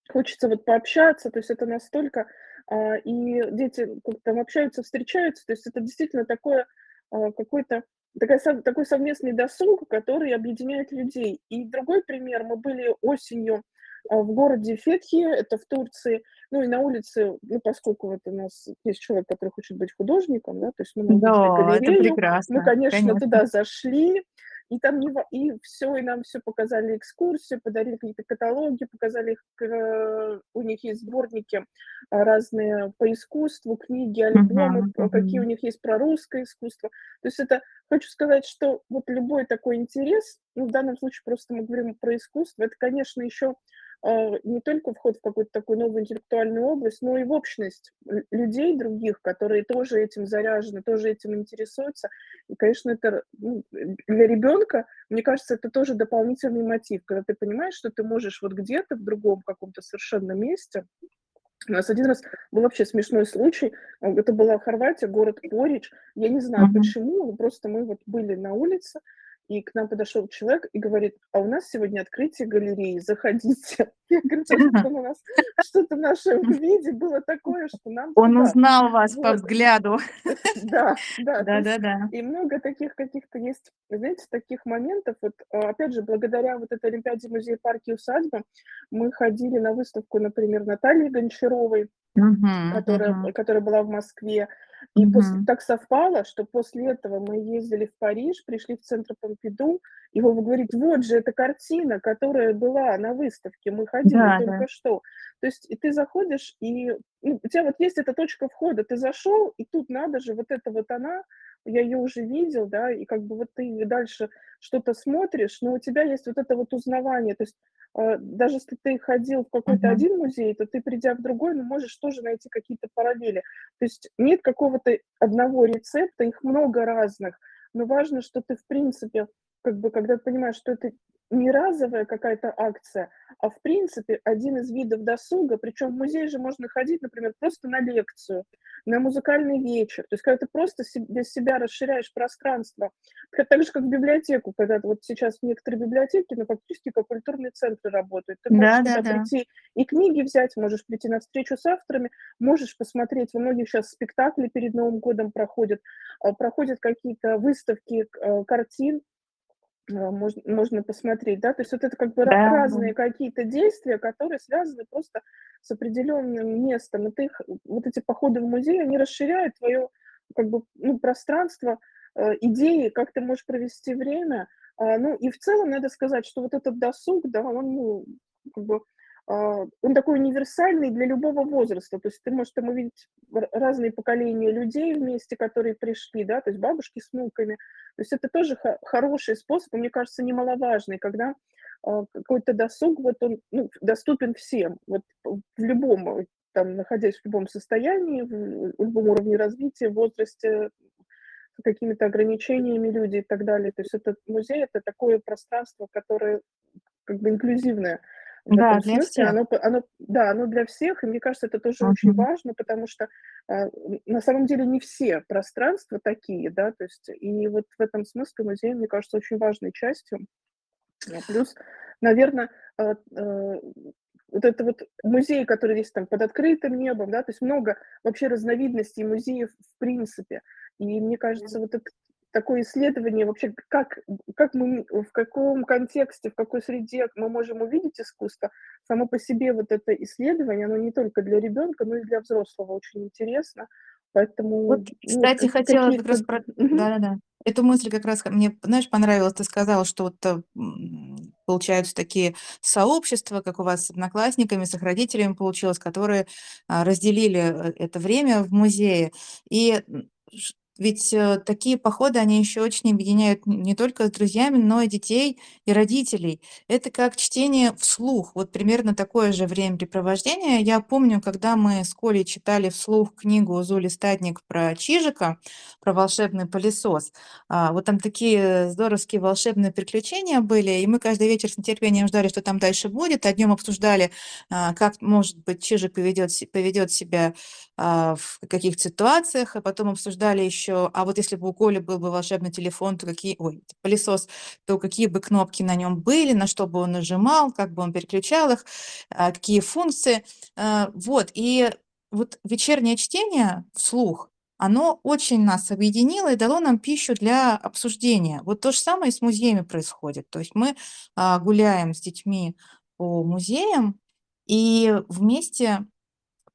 хочется вот пообщаться, то есть это настолько, а, и дети как там общаются, встречаются, то есть это действительно такое, а, какой-то такая такой совместный досуг, который объединяет людей. И другой пример: мы были осенью, в городе Фетхи, это в Турции, ну и на улице, ну, поскольку вот у нас есть человек, который хочет быть художником, да, то есть мы Да, это галерею, мы, прекрасно, конечно, конечно. туда зашли, и там не и всё, и нам всё показали, экскурсию, подарили какие-то каталоги, показали их к у них есть сборники, а, разные по искусству, книги, альбомы, п какие у них есть про русское искусство. То есть это хочу сказать, что вот любой такой интерес, ну, в данном случае просто мы говорим про искусство, это, конечно, еще, а, не только вход в какую-то такую новую интеллектуальную область, но и в общность лю людей других, которые тоже этим заряжены, тоже этим интересуются. И, конечно, это ну, для ребенка, мне кажется, это тоже дополнительный мотив, когда ты понимаешь, что ты можешь вот где-то в другом каком-то совершенно месте У нас один раз был вообще смешной случай. А, это была Хорватия, город Поридж. Я не знаю Мгм. почему, просто мы вот были на улице, и к нам подошел человек и говорит: "А у нас сегодня открытие галереи, заходите". Я говорю: "А что-то он у нас, что-то в нашем виде было такое, что нам Он туда". узнал вас по взгляду. Да, да, то есть Да-да-да. и много таких каких-то есть, знаете, таких моментов. Вот, а, опять же, благодаря вот этой олимпиаде "Музей, парки и усадьбы" мы ходили на выставку, например, Натальи Гончаровой, Мгм, которая мгм. которая была в Москве. И после Мгм. так совпало, что после этого мы ездили в Париж, пришли в центр Помпиду, и Вова говорит: "Вот же эта картина, которая была на выставке, мы ходили Да, да. только что". То есть и ты заходишь, и, ну, у тя вот есть эта точка входа, ты зашел, и тут надо же, вот это вот она, я ее уже видел, да, и как бы вот ты дальше что-то смотришь, но у тебя есть вот это вот узнавание. То есть, даже если ты ходил в какой-то Мгм. один музей, то ты, придя в другой, ну, можешь тоже найти какие-то параллели. То есть нет какого-то одного рецепта, их много разных, но важно, что ты, в принципе, как бы, когда ты понимаешь, что это не разовая какая-то акция, а в принципе один из видов досуга. Причем в музей же можно ходить, например, просто на лекцию, на музыкальный вечер. То есть когда ты просто для себя расширяешь пространство. Так же, как в библиотеку, когда вот сейчас некоторые библиотеки, ну, фактически как культурные центры работают. Ты можешь туда Да-да-да. прийти и книги взять, можешь прийти на встречу с авторами, можешь посмотреть. Во многих щас спектакли перед Новым годом проходят, а, проходят какие-то выставки а, картин, а, мож можно посмотреть, да. То есть вот это как бы Да, разные какие-то действия, которые связаны просто с определенным местом. И ты их вот эти походы в музей, они расширяют твое как бы, ну, пространство, а, идеи, как ты можешь провести время. А, ну и в целом надо сказать, что вот этот досуг, да, он, ну, как бы, он такой универсальный для любого возраста. То есть ты можешь там увидеть разные поколения людей вместе, которые пришли, да, то есть бабушки с внуками. То есть это тоже хо хороший способ, мне кажется, немаловажный, когда, а, какой-то досуг, вот он, ну, доступен всем. Вот в любом, там, находясь в любом состоянии, в любом уровне развития, возрасте, с какими-то ограничениями люди и так далее. То есть этот музей- это такое пространство, которое как бы инклюзивное в Да, для смысле. всех. Оно оно да, оно для всех, и мне кажется, это тоже очень Мгм. важно, потому что, н на самом деле не все пространства такие, да, то есть и вот в этом смысле музей, мне кажется, очень важной частью. А, плюс, наверно, а, а, вот это вот музей, который весь там под открытым небом, да, то есть много вообще разновидностей музеев в принципе. И мне кажется, вот это такое исследование вообще, как как мы, в каком контексте, в какой среде мы можем увидеть искусство, само по себе вот это исследование, оно не только для ребенка, но и для взрослого очень интересно. Поэтому, Вот, ну, кстати, каки хотела как раз про да-да-да. Эту мысль как раз мне, знаешь, понравилось. Ты сказала, что вот, э, получаются такие сообщества, как у вас с одноклассниками, с их родителями получилось, которые, а, разделили, э, это время в музее. И, Ведь, э, такие походы, они еще очень объединяют не только с друзьями, но и детей, и родителей. Это как чтение вслух. Вот примерно такое же времяпрепровождение. Я помню, когда мы с Колей читали вслух книгу Золи Статник про Чижика, про волшебный пылесос. А, вот там такие здоровские волшебные приключения были, и мы каждый вечер с нетерпением ждали, что там дальше будет, а днем обсуждали, а, как, может быть, Чижик поведет поведет себя, а, в каких ситуациях, а потом обсуждали еще, а вот если бы у Коли был бы волшебный телефон, то какие ой, пылесос, то какие бы кнопки на нем были, на что бы он нажимал, как бы он переключал их, а, какие функции. А, вот, и вот вечернее чтение вслух, оно очень нас объединило и дало нам пищу для обсуждения. Вот то же самое и с музеями происходит. То есть мы, а, гуляем с детьми по музеям и вместе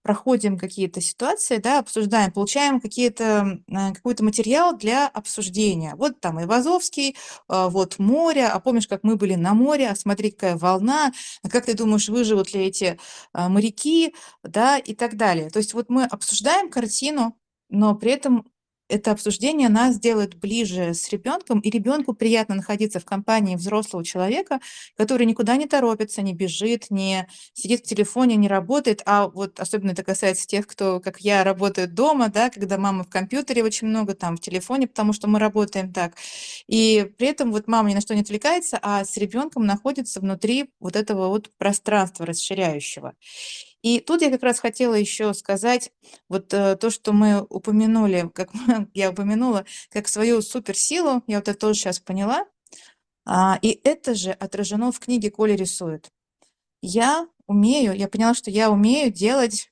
проходим какие-то ситуации, да, обсуждаем, получаем какие-то, какой-то материал для обсуждения. Вот там Айвазовский, а, вот море, а помнишь, как мы были на море, а смотри, какая волна, а как ты думаешь, выживут ли эти, а, моряки, да, и так далее. То есть вот мы обсуждаем картину, но при этом это обсуждение нас делает ближе с ребенком, и ребенку приятно находиться в компании взрослого человека, который никуда не торопится, не бежит, не сидит в телефоне, не работает. А вот особенно это касается тех, кто, как я, работает дома, да, когда мама в компьютере очень много, там в телефоне, потому что мы работаем так. И при этом вот мама ни на что не отвлекается, а с ребенком находится внутри вот этого вот пространства расширяющего. И тут я как раз хотела еще сказать вот, э, то, что мы упомянули, как я упомянула, как свою суперсилу, я вот это тоже щас поняла. А, и это же отражено в книге "Коля рисует". Я умею, я поняла, что я умею делать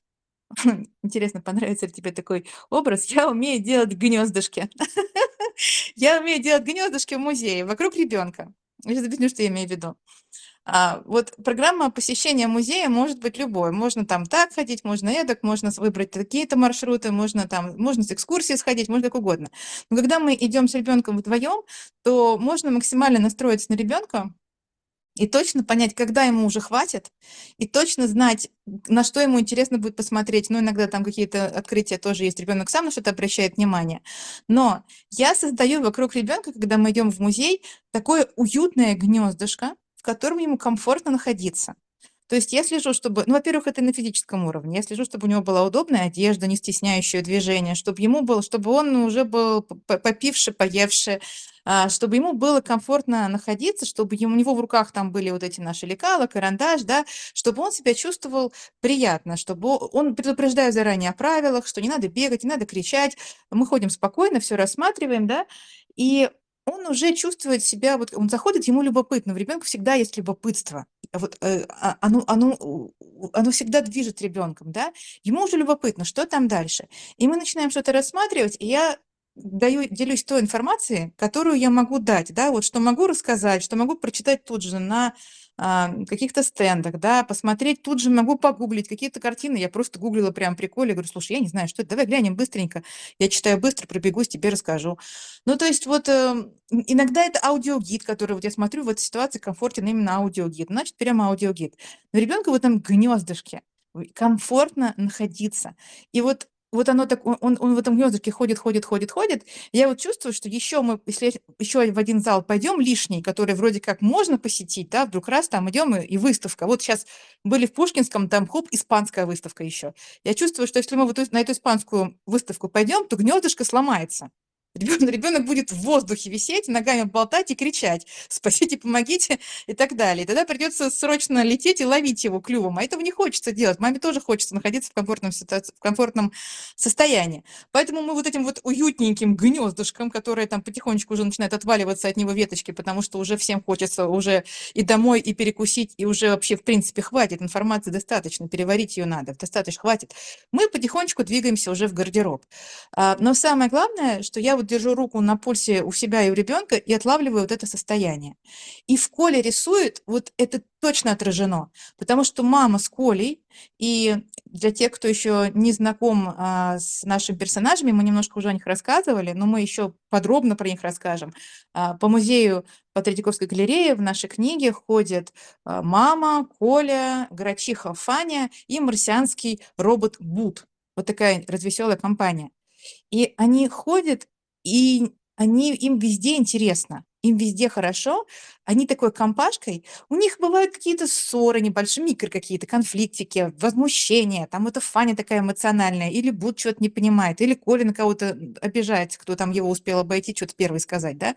интересно, понравится ли тебе такой образ, я умею делать гнездышки. Я умею делать гнездышки в музее вокруг ребенка. Я щас объясню, что я имею в виду. А, вот программа посещения музея может быть любой. Можно там так ходить, можно эдак, можно выбрать такие-то маршруты, можно там, можно с экскурсией сходить, можно как угодно. Но когда мы идем с ребенком вдвоем, то можно максимально настроиться на ребенка и точно понять, когда ему уже хватит, и точно знать, на что ему интересно будет посмотреть. Ну, иногда там какие-то открытия тоже есть, ребенок сам на что-то обращает внимание. Но я создаю вокруг ребенка, когда мы идем в музей, такое уютное гнездышко, котором ему комфортно находиться. То есть я слежу, чтобы, ну, во-первых, это на физическом уровне. Я слежу, чтобы у него была удобная одежда, не стесняющая движения, чтобы ему было, чтобы он уже был попивший, поевший, а, чтобы ему было комфортно находиться, чтобы у него в руках там были вот эти наши лекала, карандаш, да, чтобы он себя чувствовал приятно, чтобы он предупреждаю заранее о правилах, что не надо бегать, не надо кричать. Мы ходим спокойно, все рассматриваем, да, и он уже чувствует себя, вот он заходит, ему любопытно. В ребенка всегда есть любопытство. Вот, э, а, оно оно оно всегда движет ребенком, да. Ему уже любопытно, что там дальше. И мы начинаем что-то рассматривать, и я даю делюсь той информацией, которую я могу дать, да, вот что могу рассказать, что могу прочитать тут же на а, каких-то стендах, да, посмотреть, тут же могу погуглить какие-то картины. Я просто гуглила прям приколе, говорю, слушай, я не знаю, что это, давай глянем быстренько. Я читаю быстро, пробегусь, тебе расскажу. Ну, то есть вот э, иногда это аудиогид, который вот я смотрю, в этой ситуации комфортен именно аудиогид, значит, прямо аудиогид. Но ребенку в этом гнездышке комфортно находиться. И вот вот оно так, он он в этом гнездышке ходит ходит ходит ходит. Я вот чувствую, что еще мы, если еще в один зал пойдем лишний, который вроде как можно посетить, да, вдруг раз там идем и и выставка. Вот сейчас были в Пушкинском, там хоп, испанская выставка еще. Я чувствую, что если мы вот на эту испанскую выставку пойдем, то гнездышко сломается. Ребенок, ребенок будет в воздухе висеть, ногами болтать и кричать: "Спасите, помогите!" и так далее. И тогда придется срочно лететь и ловить его клювом, а этого не хочется делать. Маме тоже хочется находиться в комфортном ситуации в комфортном состоянии. Поэтому мы вот этим вот уютненьким гнездышком, которое там потихонечку уже начинает отваливаться от него веточки, потому что уже всем хочется уже и домой, и перекусить, и уже вообще в принципе хватит информации достаточно, переварить ее надо, достаточно хватит. Мы потихонечку двигаемся уже в гардероб. А, но самое главное, что я вот вот держу руку на пульсе у себя и у ребенка и отлавливаю вот это состояние. И в Коле рисует, вот это точно отражено, потому что мама с Колей, и для тех, кто еще не знаком а, с нашими персонажами, мы немножко уже о них рассказывали, но мы еще подробно про них расскажем. А, по музею по Третьяковской галерее в нашей книге ходят а, мама, Коля, грачиха Фаня и марсианский робот Бут. Вот такая развеселая компания. И они ходят И они им везде интересно, им везде хорошо. Они такой компашкой, у них бывают какие-то ссоры небольшие, микро какие-то конфликтики, возмущения, там это Фаня такая эмоциональная, или Бут чё-то не понимает, или Коля кого-то, обижается, кто там его успел обойти, чё-то 1 сказать, да.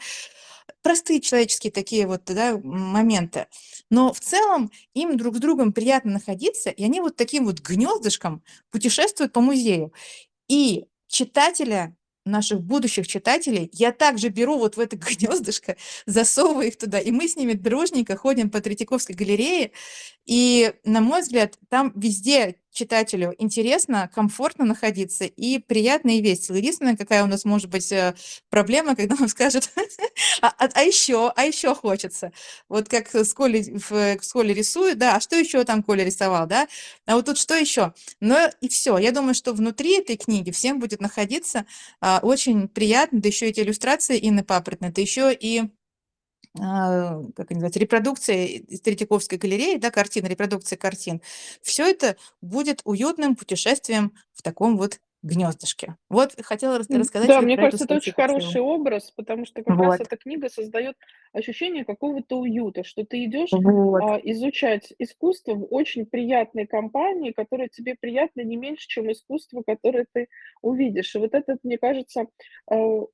Простые человеческие такие вот, да, моменты. Но в целом им друг с другом приятно находиться, и они вот таким вот гнездышком путешествуют по музею. И читателя, наших будущих читателей, я также беру вот в это гнездышко, засовываю их туда, и мы с ними дружненько ходим по Третьяковской галерее. И, на мой взгляд, там везде читателю интересно, комфортно находиться и приятно, и весело. Единственное, какая у нас может быть, э, проблема, когда он скажет: "А а а еще, а еще хочется". Вот как с Колей в с Колей рисует, да: "А что еще там Коля рисовал?" Да? А вот тут что еще? Но и всё. Я думаю, что внутри этой книги всем будет находиться, а, очень приятно, да еще эти иллюстрации Инны Папоротной, да еще и как они называются, репродукция из Третьяковской галереи, да, картин, репродукция картин. Всё это будет уютным путешествием в таком вот гнездышке. Вот хотела рассказать да, мне кажется, это очень хороший образ, потому что как раз Вот. эта книга создаёт ощущение какого-то уюта, что ты идёшь, Вот. а, изучать искусство в очень приятной компании, которая тебе приятна не меньше, чем искусство, которое ты увидишь. И вот этот, мне кажется, а, прис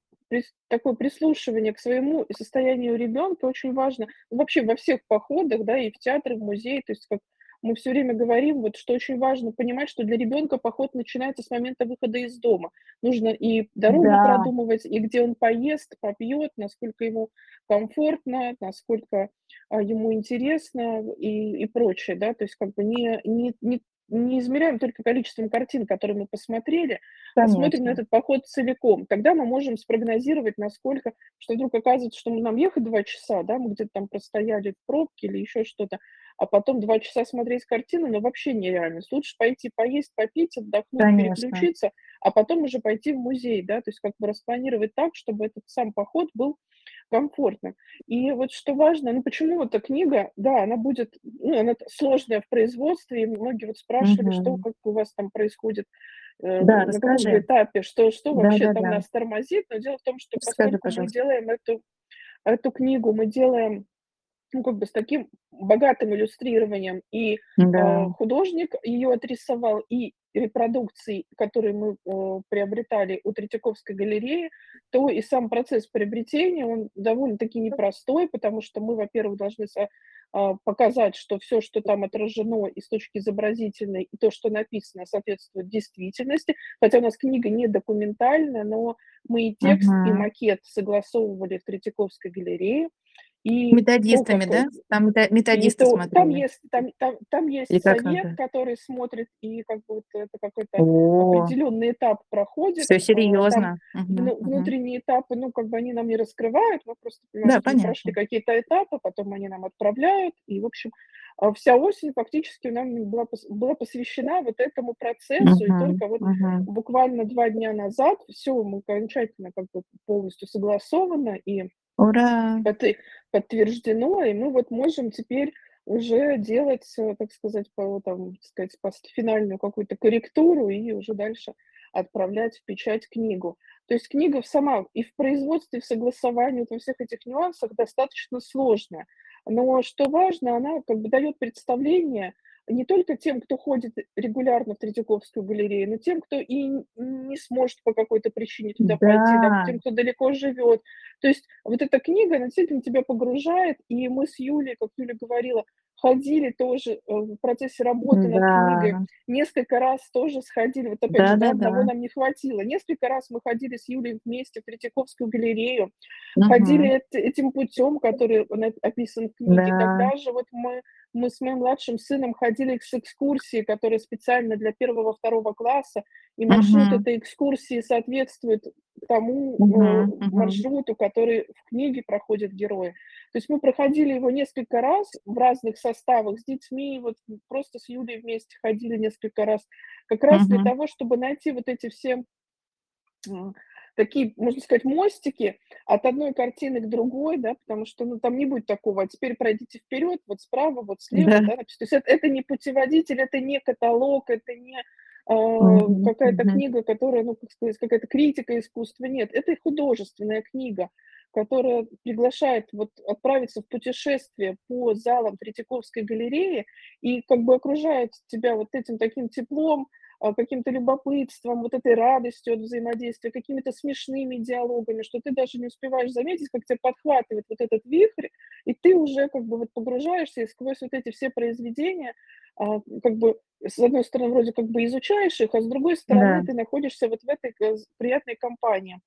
такое прислушивание к своему состоянию ребёнка очень важно вообще во всех походах, да, и в театр, и в музей. То есть, как мы всё время говорим, вот что очень важно понимать, что для ребёнка поход начинается с момента выхода из дома. Нужно и дорогу Да. продумывать, и где он поест, попьёт, насколько ему комфортно, насколько, а, ему интересно и и прочее, да. То есть как бы не не не не измеряем только количеством картин, которые мы посмотрели, а смотрим на Конечно. этот поход целиком. Тогда мы можем спрогнозировать, насколько что вдруг оказывается, что нам ехать 2 часа, да, мы где-то там простояли в пробке или ещё что-то, а потом 2 часа смотреть картину, ну, вообще нереальность. Лучше пойти поесть, попить, отдохнуть, Конечно. переключиться, а потом уже пойти в музей, да. То есть как бы распланировать так, чтобы этот сам поход был комфортным. И вот что важно, ну, почему эта книга, да, она будет, ну, она сложная в производстве, и многие вот спрашивали, что, Мгм. как у вас там происходит, э, Да, на каком расскажи. этапе, что что вообще там Да-да-да. нас тормозит. Но дело в том, что Расскажи, поскольку мы пожалуйста. делаем эту эту книгу, мы делаем, ну, как бы с таким богатым иллюстрированием, и, а, Да. художник её отрисовал, и репродукции, которые мы, э, приобретали у Третьяковской галереи, то и сам процесс приобретения, он довольно-таки непростой, потому что мы, во-первых, должны со а, показать, что всё, что там отражено и с точки изобразительной, и то, что написано, соответствует действительности. Хотя у нас книга не документальная, но мы и текст, и Мгм. макет согласовывали в Третьяковской галерее. И то, Методистами, э, да? Там и методисты то там есть там там там есть совет, надо? который смотрит, и как бы вот это какой-то О. определённый этап проходит. А, там серьезно. Мгм, вну мгм. внутренние этапы, ну, как бы они нам не раскрывают, мы просто понимаем, Да, что мы прошли понятно. какие-то этапы, потом они нам отправляют. И, в общем, а, вся осень фактически нам была была посвящена вот этому процессу. И Мгм, только вот мгм. буквально 2 дня назад всё, мы окончательно как бы полностью согласовано и Ура! подтверждено, и мы вот можем теперь уже делать, э, так сказать, по там, так сказать, финальную какую-то корректуру и уже дальше отправлять в печать книгу. То есть книга сама и в производстве, и в согласовании, вот во всех этих нюансах достаточно сложная. Но что важно, она как бы даёт представление не только тем, кто ходит регулярно в Третьяковскую галерею, но тем, кто и не сможет по какой-то причине туда пойти, да, Да. тем, кто далеко живёт. То есть вот эта книга, она действительно тебя погружает. И мы с Юлей, как Юля говорила, ходили тоже, э, в процессе работы над книгой, Да. несколько раз тоже сходили. Вот опять же, да, одного Да-да-да. нам не хватило. Несколько раз мы ходили с Юлей вместе в Третьяковскую галерею, ходили Мгм. эт этим путём, который описан в книге. Да. Тогда же вот мы мы с моим младшим сыном ходили с экскурсией, которая специально для 1-2 класса, и маршрут Мгм. этой экскурсии соответствует тому, мгм. маршруту, который в книге проходят герои. То есть мы проходили его несколько раз в разных составах с детьми, вот просто с Юлей вместе ходили несколько раз, как раз для Мгм. того, чтобы найти вот эти все такие, можно сказать, мостики от одной картины к другой, да. Потому что, ну, там не будет такого: "А теперь пройдите вперёд, вот справа, вот слева", Да. да. То есть это это не путеводитель, это не каталог, это не Мгм, какая-то мгм. книга, которая, ну, как сказать, какая-то критика искусства. Нет, это художественная книга, которая приглашает вот отправиться в путешествие по залам Третьяковской галереи и как бы окружает тебя вот этим таким теплом, а, каким-то любопытством, вот этой радостью от взаимодействия, какими-то смешными диалогами, что ты даже не успеваешь заметить, как тебя подхватывает вот этот вихрь, и ты уже как бы вот погружаешься и сквозь вот эти все произведения, как бы, с одной стороны, вроде как бы изучаешь их, а с другой стороны, Да. ты находишься вот в этой приятной компании.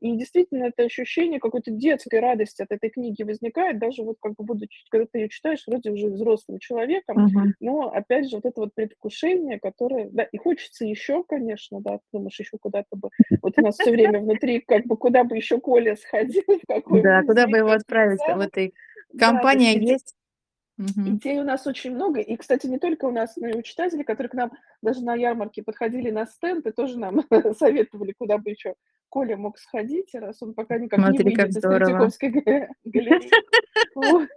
И действительно, это ощущение какой-то детской радости от этой книги возникает, даже вот как бы будучи, когда ты ее читаешь вроде уже взрослым человеком, Мгм. но опять же вот это вот предвкушение, которое, да, и хочется еще, конечно, да, ты думаешь, еще куда-то бы, вот у нас все время внутри, как бы, куда бы еще Коля сходил, Да, куда бы его отправить в залы. этой Да, то есть компания иде есть. Мгм. идей у нас очень много. И, кстати, не только у нас, но и у читателей, которые к нам даже на ярмарке подходили на стенд и тоже нам советовали, куда бы еще Коля мог сходить, раз он пока никак не Смотри, как выйдет из. Третьяковской га галереи. Вот.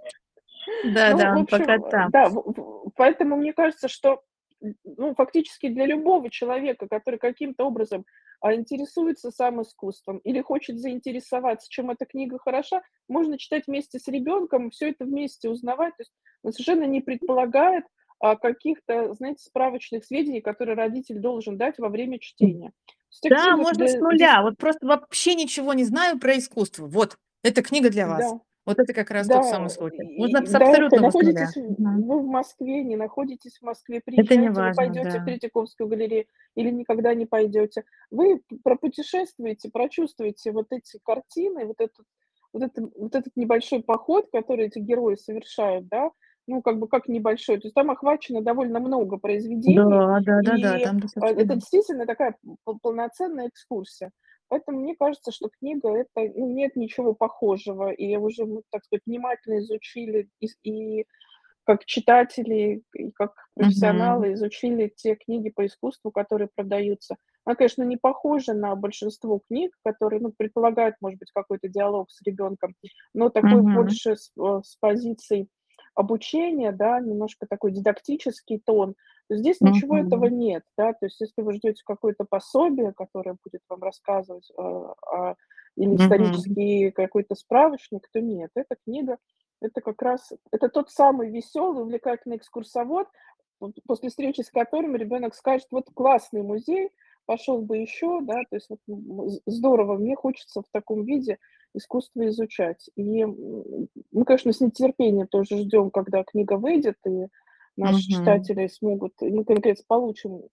Ну, в он пока там. да, поэтому мне кажется, что, ну, фактически для любого человека, который каким-то образом, а, интересуется сам искусством или хочет заинтересоваться, чем эта книга хороша, можно читать вместе с ребенком, всё это вместе узнавать. То есть он совершенно не предполагает, а, каких-то, знаете, справочных сведений, которые родитель должен дать во время чтения. Эта Да, можно с для дес нуля. Вот просто вообще ничего не знаю про искусство. Вот, это книга для вас. Да. Вот это как раз тот самый Да, случай. Можно и с да, находитесь в вы в Москве, не находитесь в Москве, Это не приезжайте, вы важно, пойдете в да. Третьяковскую галерею или никогда не пойдете. Вы пропутешествуете, прочувствуете вот эти картины, вот этот вот это вот этот небольшой поход, который эти герои совершают, да. Ну, как бы как небольшой, то есть там охвачено довольно много произведений, Да, да-да-да, и, там а, это действительно такая полноценная экскурсия. Поэтому мне кажется, что книга- это, ну, нет ничего похожего. И уже мы, так сказать, внимательно изучили ис и как читатели, и как профессионалы изучили те книги по искусству, которые продаются. Она, конечно, не похожа на большинство книг, которые, ну, предполагают, может быть, какой-то диалог с ребенком, но такой Мгм. больше с э, с позиций обучения, да, немножко такой дидактический тон. Здесь ничего этого нет, да. То есть если вы ждете какое-то пособие, которое будет вам рассказывать, э, а, или исторический какой-то справочник, то нет. Эта книга- это как раз это тот самый веселый, увлекательный экскурсовод, после встречи с которым ребенок скажет: "Вот классный музей, пошел бы еще". Да, то есть вот, здорово, мне хочется в таком виде искусство изучать. И, мы, конечно, с нетерпением тоже ждем, когда книга выйдет, и наши Мгм. читатели смогут, ну, наконец, получим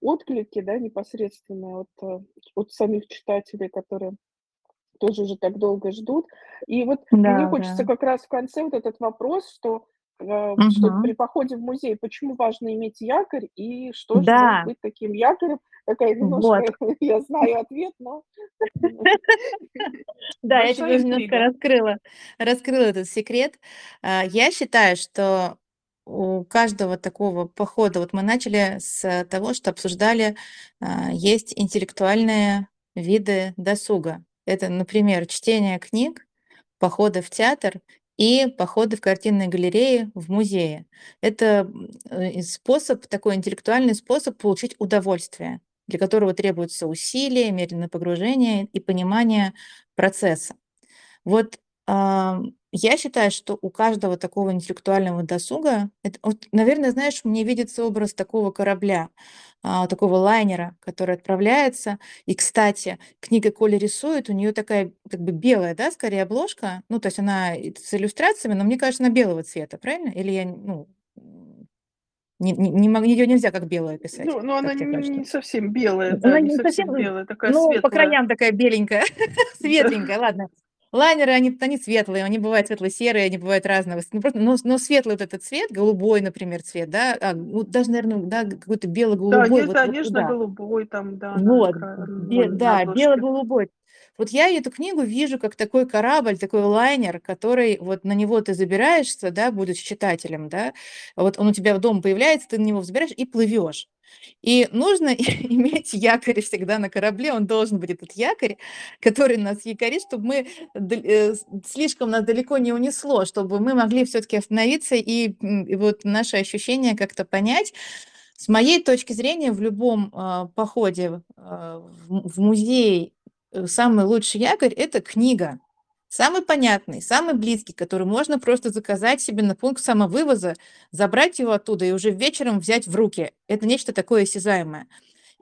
отклики, да, непосредственные от, э, от самих читателей, которые тоже уже так долго ждут. И вот мне Да, хочется да. как раз в конце вот этот вопрос, что, э, что при походе в музей почему важно иметь якорь и что же может Да. быть таким якорем? Такая немножко, Вот. я знаю ответ, но Да, я тебе немножко раскрыла раскрыла этот секрет. А, я считаю, что у каждого такого похода вот мы начали с того, что обсуждали, а, есть интеллектуальные виды досуга. Это, например, чтение книг, походы в театр и походы в картинные галереи, в музеи. Это, э, способ, такой интеллектуальный способ получить удовольствие, для которого требуются усилия, медленное погружение и понимание процесса. Вот, я считаю, что у каждого такого интеллектуального досуга это вот, наверное, знаешь, мне видится образ такого корабля, а, такого лайнера, который отправляется. И, кстати, книга Коля рисует, у нее такая как бы белая, да, скорее обложка. Ну, то есть она с иллюстрациями, но мне кажется, она белого цвета, правильно? Или я, ну, не не не ее нельзя как белую описать, Ну ну, она как тебе н кажется? не совсем белая, да, она не не совсем белая, такая ну, по светлая. краям такая беленькая, светленькая, ладно. Лайнеры, они они светлые, они бывают светло-серые, они бывают разного, ну, просто, но но светлый вот этот цвет, голубой, например, цвет, да, а, вот даже, наверно, да, какой-то Да, бело-голубой, есть, вот да, вот да. нежно-голубой там, да, Вот, бе да, бело-голубой. Вот я эту книгу вижу как такой корабль, такой лайнер, который вот на него ты забираешься, да, будучи читателем, да. Вот он у тебя дома появляется, ты на него взбираешь и плывешь. И нужно иметь якорь всегда на корабле, он должен быть, этот якорь, который нас якорит, чтоб мы э, слишком нас далеко не унесло, чтобы мы могли всё-таки остановиться и, и вот наши ощущения как-то понять. С моей точки зрения, в любом, а, походе, а, в в музей, э, самый лучший якорь- это книга. Самый понятный, самый близкий, который можно просто заказать себе на пункт самовывоза, забрать его оттуда и уже вечером взять в руки. Это нечто такое осязаемое.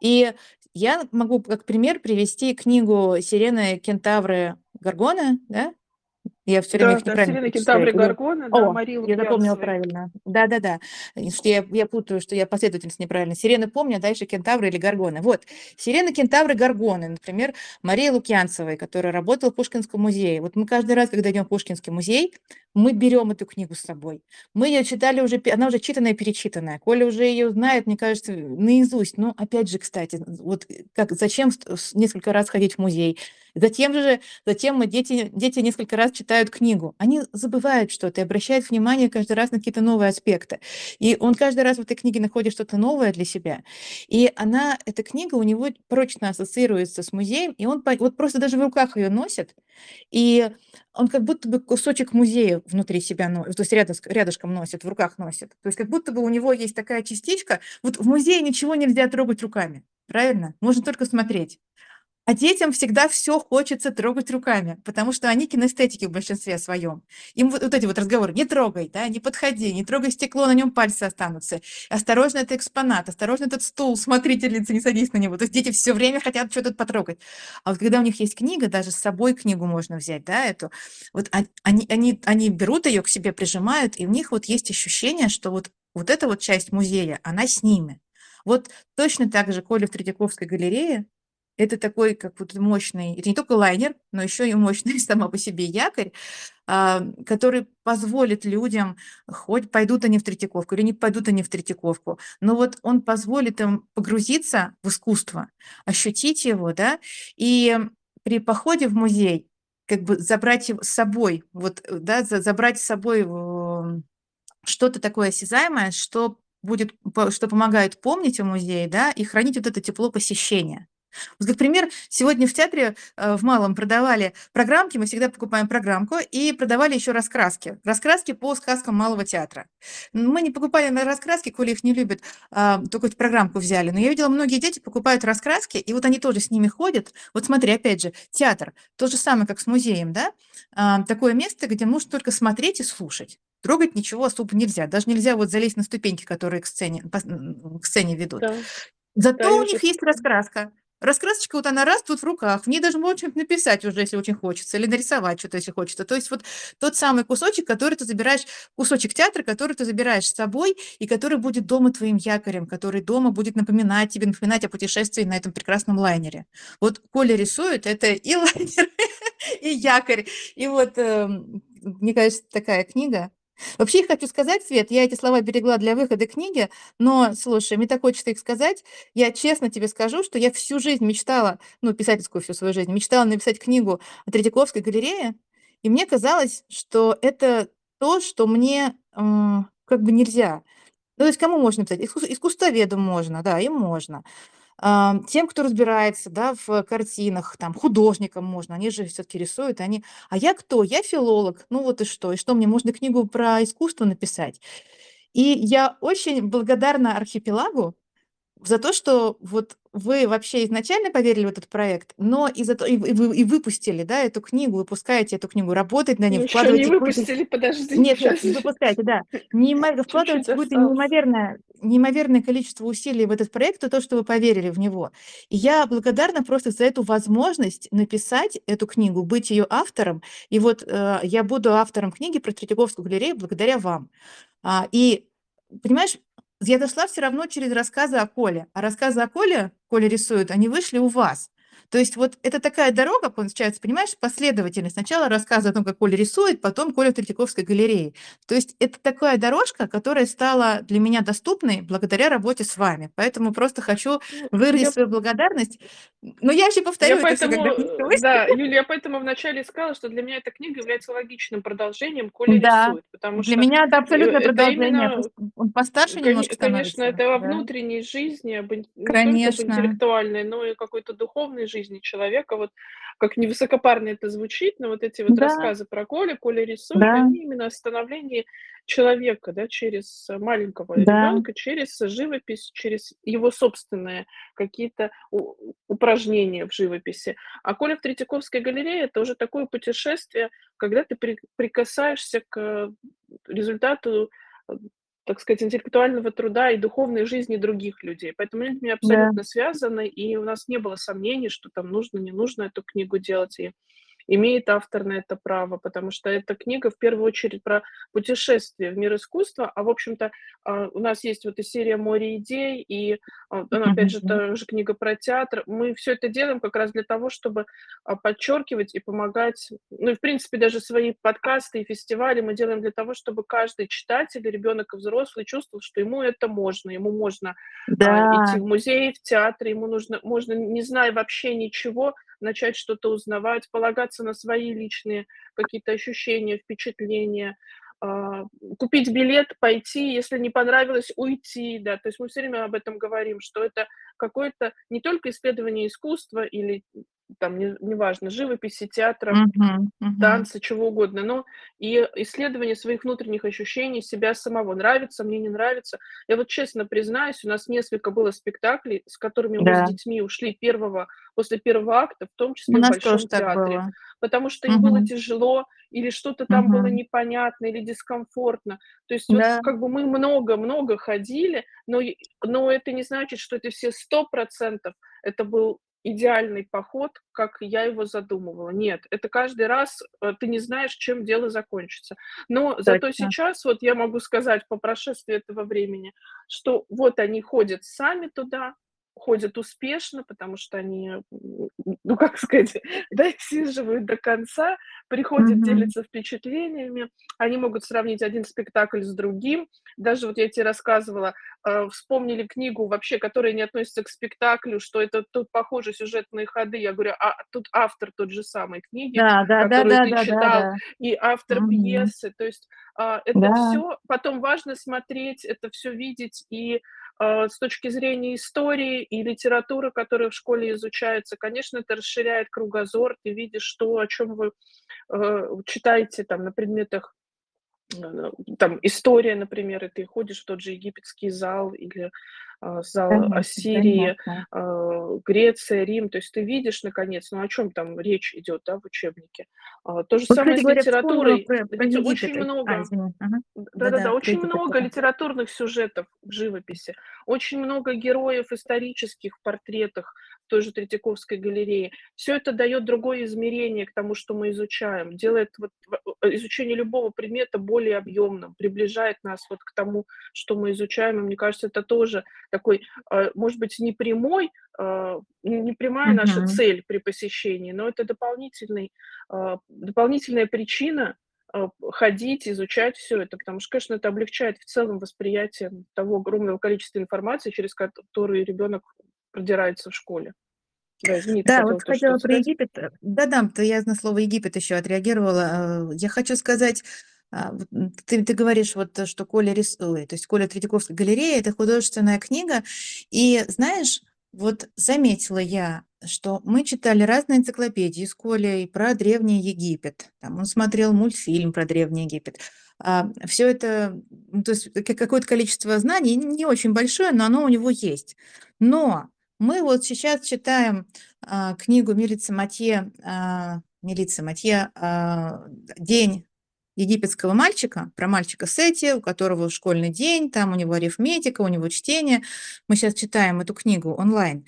И я могу как пример привести книгу "Сирены, кентавры, горгоны", да? Я всё время Да, да, неправильно "Сирены, прочитаю кентавры, или горгоны", да, О, Марии я запомнила правильно. Да-да-да. Что я я путаю, что я последовательность неправильно. "Сирены" помню, а дальше "Кентавры" или "Горгоны". Вот. "Сирены, кентавры, горгоны", например, Марии Лукьянцевой, которая работала в Пушкинском музее. Вот мы каждый раз, когда идем в Пушкинский музей, мы берем эту книгу с собой. Мы ее читали уже, она уже читанная-перечитанная. Коля уже ее знает, мне кажется, наизусть. Но опять же, кстати, вот как зачем несколько раз ходить в музей? Затем же затем мы дети дети несколько раз читают книгу. Они забывают что-то и обращают внимание каждый раз на какие-то новые аспекты. И он каждый раз в этой книге находит что-то новое для себя. И она, эта книга у него прочно ассоциируется с музеем, и он вот просто даже в руках ее носит, и он как будто бы кусочек музея внутри себя то есть рядышк рядышком носит, в руках носит. То есть как будто бы у него есть такая частичка. Вот в музее ничего нельзя трогать руками, правильно? Можно только смотреть. А детям всегда всё хочется трогать руками, потому что они кинестетики в большинстве своем. Им вот вот эти вот разговоры: "Не трогай", да, "Не подходи", "Не трогай стекло, на нем пальцы останутся", "Осторожно, это экспонат", "Осторожно, этот стул, смотрительница, не садись на него". То есть дети всё время хотят чё-то потрогать. А вот когда у них есть книга, даже с собой книгу можно взять, да, эту, вот он они они они берут ее к себе, прижимают, и у них вот есть ощущение, что вот вот эта вот часть музея, она с ними. Вот точно так же Коля в Третьяковской галерее- это такой как вот мощный это не только лайнер, но еще и мощный сама по себе якорь, а, который позволит людям, хоть пойдут они в Третьяковку или не пойдут они в Третьяковку, но вот он позволит им погрузиться в искусство, ощутить его, да, и при походе в музей как бы забрать его с собой, вот, да, за забрать с собой в что-то такое осязаемое, что будет что помогает помнить о музее, да, и хранить вот это тепло посещения. Вот, как пример, сегодня в театре, э, в малом продавали программки, мы всегда покупаем программку, и продавали еще раскраски. Раскраски по сказкам малого театра. Мы не покупали на раскраски, Коля их не любит, а, только программку взяли. Но я видела, многие дети покупают раскраски, и вот они тоже с ними ходят. Вот смотри, опять же, театр- то же самое, как с музеем, да. А, такое место, где нужно только смотреть и слушать. Трогать ничего особо нельзя. Даже нельзя вот залезть на ступеньки, которые к сцене к сцене ведут. Да. Да, Зато я у них есть раскраска. Раскрасочка, вот она раз тут в руках, в ней даже можно чё-нибудь написать уже, если очень хочется, или нарисовать чё-то, если хочется. То есть вот тот самый кусочек, который ты забираешь, кусочек театра, который ты забираешь с собой и который будет дома твоим якорем, который дома будет напоминать тебе, напоминать о путешествии на этом прекрасном лайнере. Вот Коля рисует- это и лайнер, и якорь. И вот, эм, мне кажется, такая книга. Вообще, я хочу сказать, Свет, я эти слова берегла для выхода книги, но, слушай, мне так хочется их сказать. Я честно тебе скажу, что я всю жизнь мечтала, ну, писательскую всю свою жизнь, мечтала написать книгу о Третьяковской галерее, и мне казалось, что это то, что мне, м, как бы нельзя. Ну, то есть кому можно написать? Искус искусствоведам можно, да, им можно. Тем, кто разбирается, да, в картинах, там, художникам можно, они же всё-таки рисуют, они А я кто? Я филолог. Ну вот и что? И что, мне можно книгу про искусство написать? И я очень благодарна "Архипелагу" за то, что вот вы вообще изначально поверили в этот проект, но и за то и вы и вы и выпустили, да, эту книгу, выпускаете эту книгу, работаете над ней, Еще не вкладываете какое-то выпустили, подожди, Нет еще выпускаете, да. Неимо чуть-чуть вкладываете какое-то неимоверное неимоверное количество усилий в этот проект, то, что вы поверили в него. И я благодарна просто за эту возможность написать эту книгу, быть ее автором. И вот, э, я буду автором книги про Третьяковскую галерею благодаря вам. А, и, понимаешь, я дошла всё равно через рассказы о Коле, а рассказы о Коле, Коля рисует, они вышли у вас. То есть вот это такая дорога получается, понимаешь, последовательность. Сначала рассказы о том, как Коля рисует, потом Коля в Третьяковской галерее. То есть это такая дорожка, которая стала для меня доступной благодаря работе с вами. Поэтому просто хочу Ну, выразить я свою благодарность. Но я еще Я повторю это всё, поэтому, когда э, да, Юля, я поэтому вначале сказала, что для меня эта книга является логичным продолжением "Коля Да, рисует", потому для что, меня это э, абсолютное это продолжение. именно, он постарше коне немножко конечно, это о да. внутренней жизни, об не только Конечно. интеллектуальной, но и какой-то духовной жизни. Жизни человека. Вот как не высокопарно это звучит, но вот эти вот Да. рассказы про Колю, Коля рисует, Да. они именно о становлении человека, да, через маленького Да. ребенка, через живопись, через его собственные какие-то упражнения в живописи. А Коля в Третьяковской галерее- это уже такое путешествие, когда ты при прикасаешься к результату, э, так сказать, интеллектуального труда и духовной жизни других людей. Поэтому они меня Да. абсолютно связаны, и у нас не было сомнений, что там нужно, не нужно эту книгу делать, и имеет автор на это право, потому что эта книга в первую очередь про путешествие в мир искусства. А, в общем-то, а, у нас есть вот и серия "Море идей", и, а, она, опять же, тоже книга про театр. Мы всё это делаем как раз для того, чтобы, а, подчеркивать и помогать. Ну и, в принципе, даже свои подкасты и фестивали мы делаем для того, чтобы каждый читатель, ребенок, и взрослый чувствовал, что ему это можно. Ему можно, а, идти Да. в музей, в театр, ему нужно можно, не зная вообще ничего, начать что-то узнавать, полагаться на свои личные какие-то ощущения, впечатления, а, купить билет, пойти, если не понравилось- уйти, да. То есть мы всё время об этом говорим, что это какое-то не только исследование искусства или, там, не неважно, живописи, театра, Мгм. Мгм. танца, чего угодно, но и исследование своих внутренних ощущений, себя самого. Нравится, мне не нравится. Я вот честно признаюсь, у нас несколько было спектаклей, с которыми мы с Да. детьми ушли первого после первого акта, в том У числе в нас тоже Большом театре, было. потому что им было тяжело или что-то там было Мгм. непонятно или дискомфортно. То есть вот Да. как бы мы много-много ходили, но но это не значит, что это все 100 % это был идеальный поход, как я его задумывала. Нет, это каждый раз, э, ты не знаешь, чем дело закончится. Но зато Точно. сейчас вот я могу сказать по прошествии этого времени, что вот они ходят сами туда, ходят успешно, потому что они, ну, как сказать, досиживают до конца, приходят, Мгм. делятся впечатлениями. Они могут сравнить 1 спектакль с другим. Даже вот я те рассказывала, э, вспомнили книгу, вообще, которая не относится к спектаклю, что это тут похожи сюжетные ходы. Я говорю: "А тут автор тот же самой книги, Да да да которую да ты да да читал, да. и автор Мгм. пьесы". То есть, а, это Да. всё потом важно смотреть, это всё видеть и, с точки зрения истории и литературы, которая в школе изучается. Конечно, это расширяет кругозор. Ты видишь то, о чём вы, э, читаете там на предметах, там история, например, и ты ходишь в тот же египетский зал или, а, зал Конечно Ассирии, конечно. а, Греция, Рим. То есть ты видишь наконец, ну, о чём там речь идёт, да, в учебнике. А, то же Вот, самое кстати с литературой. про про Ведь очень а, много да-да-да, очень много литературных сюжетов в живописи, очень много героев исторических в портретах той же Третьяковской галерее. Всё это даёт другое измерение к тому, что мы изучаем, делает вот в изучение любого предмета более объёмным, приближает нас вот к тому, что мы изучаем. И мне кажется, это тоже такой, а, может быть, не прямой, а, не прямая наша Мгм. цель при посещении, но это дополнительный, дополнительная причина, ходить, изучать всё это. Потому что, конечно, это облегчает в целом восприятие того огромного количества информации, через которую ребёнок продирается в школе. Да, извини, Да, вот хотела про сказать? Египет. Да-да, то я на слово Египет ещё отреагировала. Э, я хочу сказать, а, ты ты говоришь, вот, что Коля рисует, то есть Коля в Третьяковской галерее- это художественная книга. И знаешь, вот заметила я, что мы читали разные энциклопедии с Колей про Древний Египет. Там он смотрел мультфильм про Древний Египет. А, всё это, то есть ка какое-то количество знаний, не очень большое, но оно у него есть. Но мы вот сейчас читаем, а, книгу Милицы Матье, а, Милицы Матье, а, "День египетского мальчика", про мальчика Сети, у которого школьный день, там у него арифметика, у него чтение. Мы щас читаем эту книгу онлайн.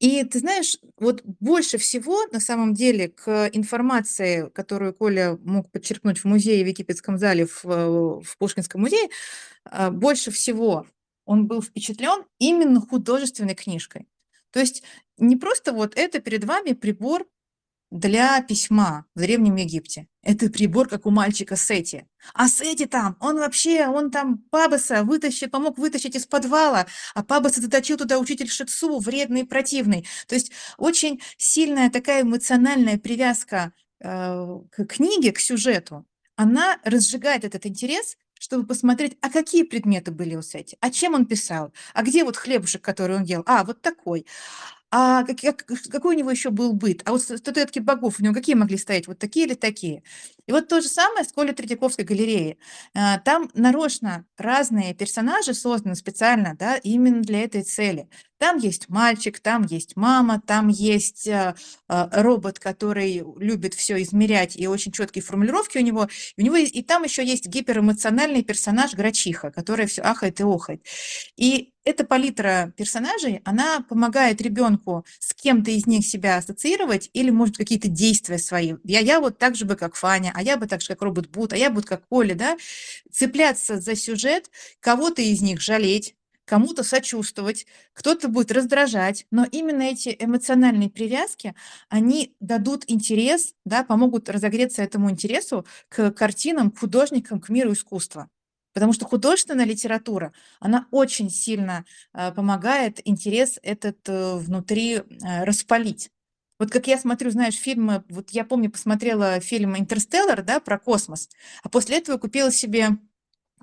И ты знаешь, вот больше всего на самом деле к информации, которую Коля мог подчеркнуть в музее, в египетском зале, в в Пушкинском музее, больше всего он был впечатлен именно художественной книжкой. То есть не просто вот это перед вами прибор для письма в Древнем Египте. Это прибор, как у мальчика Сети. А Сети там, он вообще, он там Пабоса вытащи помог вытащить из подвала, а Пабоса заточил туда учитель Шитсу, вредный и противный. То есть очень сильная такая эмоциональная привязка, а, к книге, к сюжету. Она разжигает этот интерес, чтобы посмотреть, а какие предметы были у Сети, а чем он писал, а где вот хлебушек, который он ел, а, вот такой. А как как какой у него еще был быт? А вот ст статуэтки богов у него какие могли стоять? Вот такие или такие? И вот то же самое с Колей Третьяковской галереей. А, там нарочно разные персонажи созданы специально, да, именно для этой цели. Там есть мальчик, там есть мама, там есть, а, а, робот, который любит все измерять, и очень четкие формулировки у него. И у него и там еще есть гиперэмоциональный персонаж Грачиха, который все ахает и охает. И эта палитра персонажей, она помогает ребенку с кем-то из них себя ассоциировать или, может, какие-то действия свои. Я, я вот так же бы, как Фаня, а я бы так же, как робот Бут, а я бы как Коля, да, цепляться за сюжет, кого-то из них жалеть, кому-то сочувствовать, кто-то будет раздражать, но именно эти эмоциональные привязки, они дадут интерес, да, помогут разогреться этому интересу к картинам, к художникам, к миру искусства. Потому что художественная литература, она очень сильно э, помогает интерес этот э, внутри э, распалить. Вот как я смотрю, знаешь, фильмы, вот я помню, посмотрела фильм «Интерстеллар», да, про космос, а после этого купила себе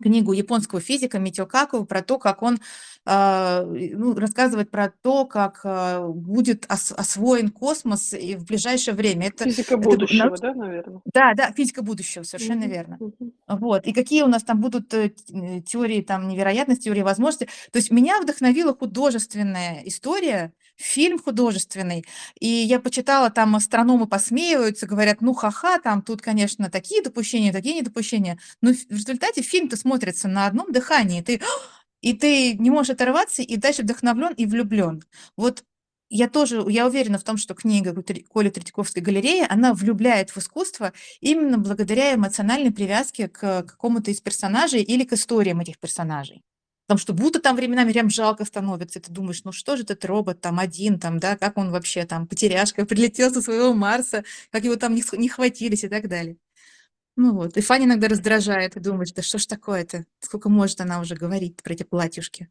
книгу японского физика Митио Каку про то, как он а, ну, рассказывает про то, как а, будет ос освоен космос и в ближайшее время. Это, Физика это будущего, науч- да, наверное? Да, да, физика будущего, совершенно Мгм, верно. мгм. Вот. И какие у нас там будут э, теории там невероятности, теории возможностей. То есть меня вдохновила художественная история, фильм художественный. И я почитала, там астрономы посмеиваются, говорят, ну ха-ха, там тут, конечно, такие допущения, такие недопущения. Но в результате фильм-то смотрится на одном дыхании. Ты, и ты не можешь оторваться, и дальше вдохновлен и влюблен. Вот я тоже, я уверена в том, что книга Коли Третьяковской галереи, она влюбляет в искусство именно благодаря эмоциональной привязке к какому-то из персонажей или к историям этих персонажей. Потому что будто там временами прям жалко становится, и ты думаешь, ну что же этот робот там один, там, да, как он вообще там, потеряшка, прилетел со своего Марса, как его там не, не хватились и так далее. Ну вот, и Фаня иногда раздражает, и думаешь, да что ж такое-то, сколько может она уже говорить про эти платьюшки.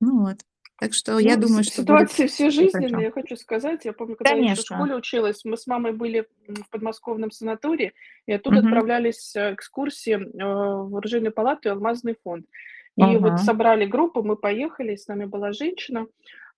Ну вот, так что я Ну, с думаю, что будет ситуации все всё хорошо. жизненные, я хочу сказать. Я помню, когда я еще в Конечно. школе училась, мы с мамой были, в подмосковном санатории, и оттуда Мгм. отправлялись, э, экскурсии, э, в оружейную палату и алмазный фонд. И вот Ага. собрали группу, мы поехали, с нами была женщина,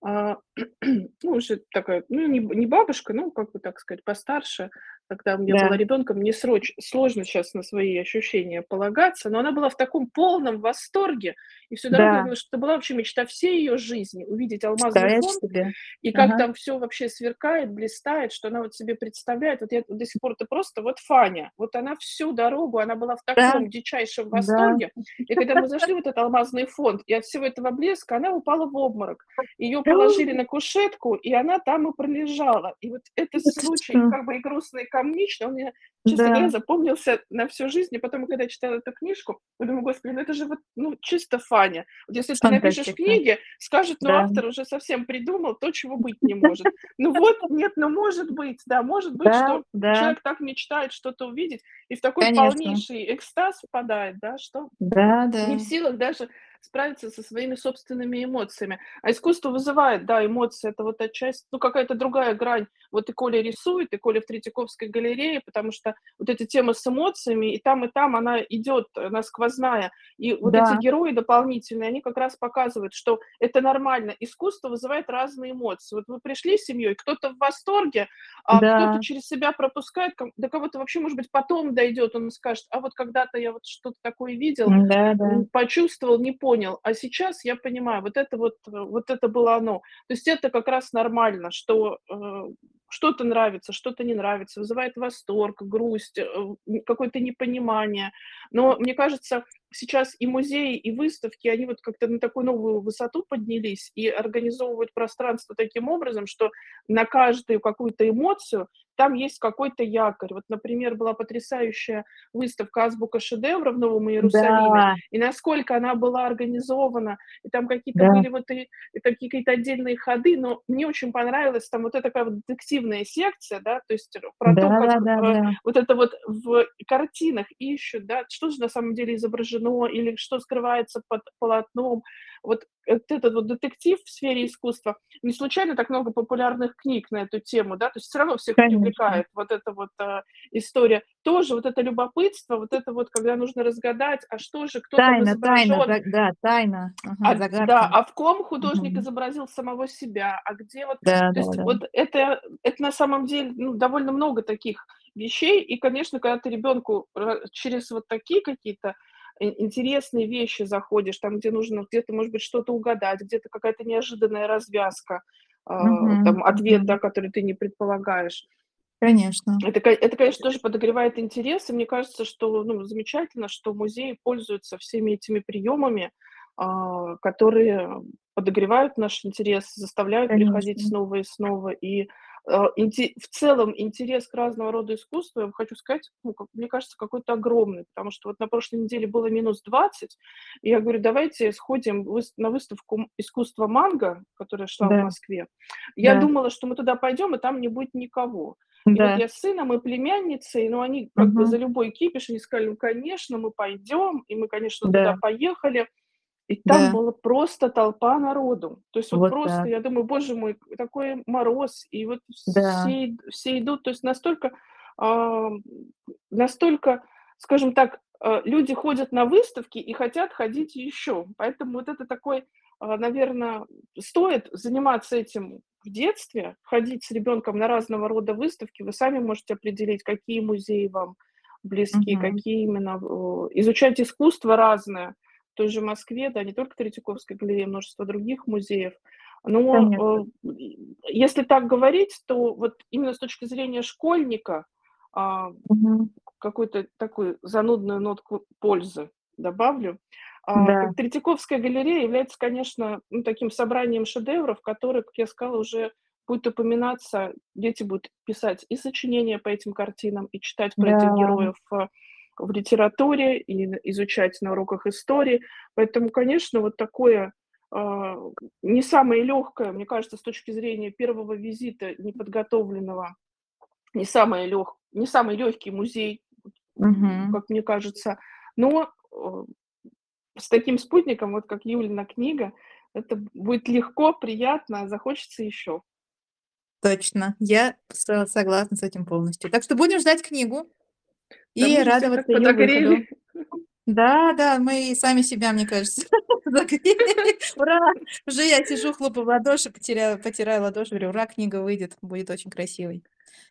а, ну, уже такая, ну, не бабушка, ну, как бы так сказать, постарше. Когда я была Да, ребенком, мне сроч сложно сейчас на свои ощущения полагаться, но она была в таком полном восторге и всю дорогу да, говорила, что это была вообще мечта всей ее жизни- увидеть алмазный фонд себе? и как Ага. там все вообще сверкает, блистает, что она вот себе представляет. Вот я до сих пор это просто вот Фаня. Вот она всю дорогу, она была в Да, таком дичайшем да. восторге. И когда мы зашли в этот алмазный фонд, и от всего этого блеска она упала в обморок. Ее положили на кушетку, и она там и пролежала. И вот этот Это случай, как бы и грустный, комичный, он мне, честно говоря, Да, запомнился на всю жизнь. И потом, когда я читала эту книжку, я думаю: "Господи, ну это же вот, ну, чисто Фаня". Вот если ты напишешь фантастика. книге, скажут: "Ну, Да, автор уже совсем придумал то, чего быть не может". Ну вот, нет, ну может быть, да, может быть, да, что да, человек так мечтает что-то увидеть и в такой конечно. полнейший экстаз впадает, да, что Да, да, не в силах даже справиться со своими собственными эмоциями. А искусство вызывает, да, эмоции. Это вот отчасти, ну, какая-то другая грань. Вот и Коля рисует, и Коля в Третьяковской галерее, потому что вот эта тема с эмоциями, и там, и там она идет, она сквозная. И вот эти да, герои дополнительные, они как раз показывают, что это нормально. Искусство вызывает разные эмоции. Вот вы пришли с семьей, кто-то в восторге, а кто-то да, через себя пропускает, до кого-то вообще, может быть, потом дойдет, он скажет, а вот когда-то я вот что-то такое видел, да, да, почувствовал, не понял. А сейчас я понимаю, вот это вот, э, вот это было оно. То есть это как раз нормально, что э, что-то нравится, что-то не нравится, вызывает восторг, грусть, э, какое-то непонимание. Но мне кажется, сейчас и музеи, и выставки, они вот как-то на такую новую высоту поднялись и организовывают пространство таким образом, что на каждую какую-то эмоцию там есть какой-то якорь. Вот, например, была потрясающая выставка «Азбука шедевра» в Новом Иерусалиме, да, и насколько она была организована, и там какие-то да, были вот и и какие-то отдельные ходы, но мне очень понравилась там вот эта такая вот детективная секция, да, то есть про да, то, как, да, да, э, да, вот это вот в картинах ищут, да, что же на самом деле изображено изображено или что скрывается под полотном. Вот этот вот детектив в сфере искусства, не случайно так много популярных книг на эту тему, да, то есть все равно всех Конечно. привлекает вот эта вот а, история. Тоже вот это любопытство, вот это вот, когда нужно разгадать, а что же, кто там Тайна, тайна, изображен, за- да, тайна, ага, а, да, а в ком художник Мгм. изобразил самого себя, а где вот Да, то да, есть да. вот это это на самом деле, ну, довольно много таких вещей. И, конечно, когда ты ребенку ра через вот такие какие-то интересные вещи заходишь, там, где нужно где-то, может быть, что-то угадать, где-то какая-то неожиданная развязка, Мгм, там ответ, да, мгм. который ты не предполагаешь. Конечно. Это, это, конечно, тоже подогревает интерес. И мне кажется, что, ну, замечательно, что музеи пользуются всеми этими приемами, а, которые подогревают наш интерес, заставляют приходить Конечно. снова и снова. И, в целом интерес к разного рода искусству, я хочу сказать, ну, как мне кажется, какой-то огромный. Потому что вот на прошлой неделе было минус 20, и я говорю: "Давайте сходим на выставку искусства манго", которая шла в Да, Москве. Я да, думала, что мы туда пойдем, и там не будет никого. И вот да. я с сыном и племянницей, ну, они как бы за любой кипиш, они сказали: "Ну, конечно, мы пойдем". И мы, конечно, туда Да, поехали. И там да, была просто толпа народу. То есть вот вот просто, так. я думаю: "Боже мой, такой мороз". И вот Да, все все идут. То есть настолько, ам, настолько, скажем так, э, люди ходят на выставки и хотят ходить еще. Поэтому вот это такой, наверное, стоит заниматься этим в детстве, ходить с ребенком на разного рода выставки. Вы сами можете определить, какие музеи вам близки, мгм. какие именно, э, изучать искусство разное. В той же Москве, да, не только Третьяковская галерея, множество других музеев. Конечно. Но, э, и если так говорить, то вот именно с точки зрения школьника, Мгм. какую-то такую занудную нотку пользы добавлю. А, Да, Третьяковская галерея является, конечно, ну, таким собранием шедевров, которые, как я сказала, уже будет упоминаться, дети будут писать и сочинения по этим картинам, и читать про этих да, героев э, в литературе, и изучать на уроках истории. Поэтому, конечно, вот такое а, не самое легкое, мне кажется, с точки зрения первого визита неподготовленного, не самое лег не самый легкий музей, мгм. как мне кажется. Но, э, с таким спутником, вот как Юлина книга, это будет легко, приятно, захочется еще. Точно. Я со согласна с этим полностью. Так что будем ждать книгу и радоваться ее выходу. Да, да, мы и сами себя, мне кажется, загрели. Ура! Уже я сижу, хлопаю в ладоши, потеряю потираю ладоши, говорю: "Ура, книга выйдет, будет очень красивой".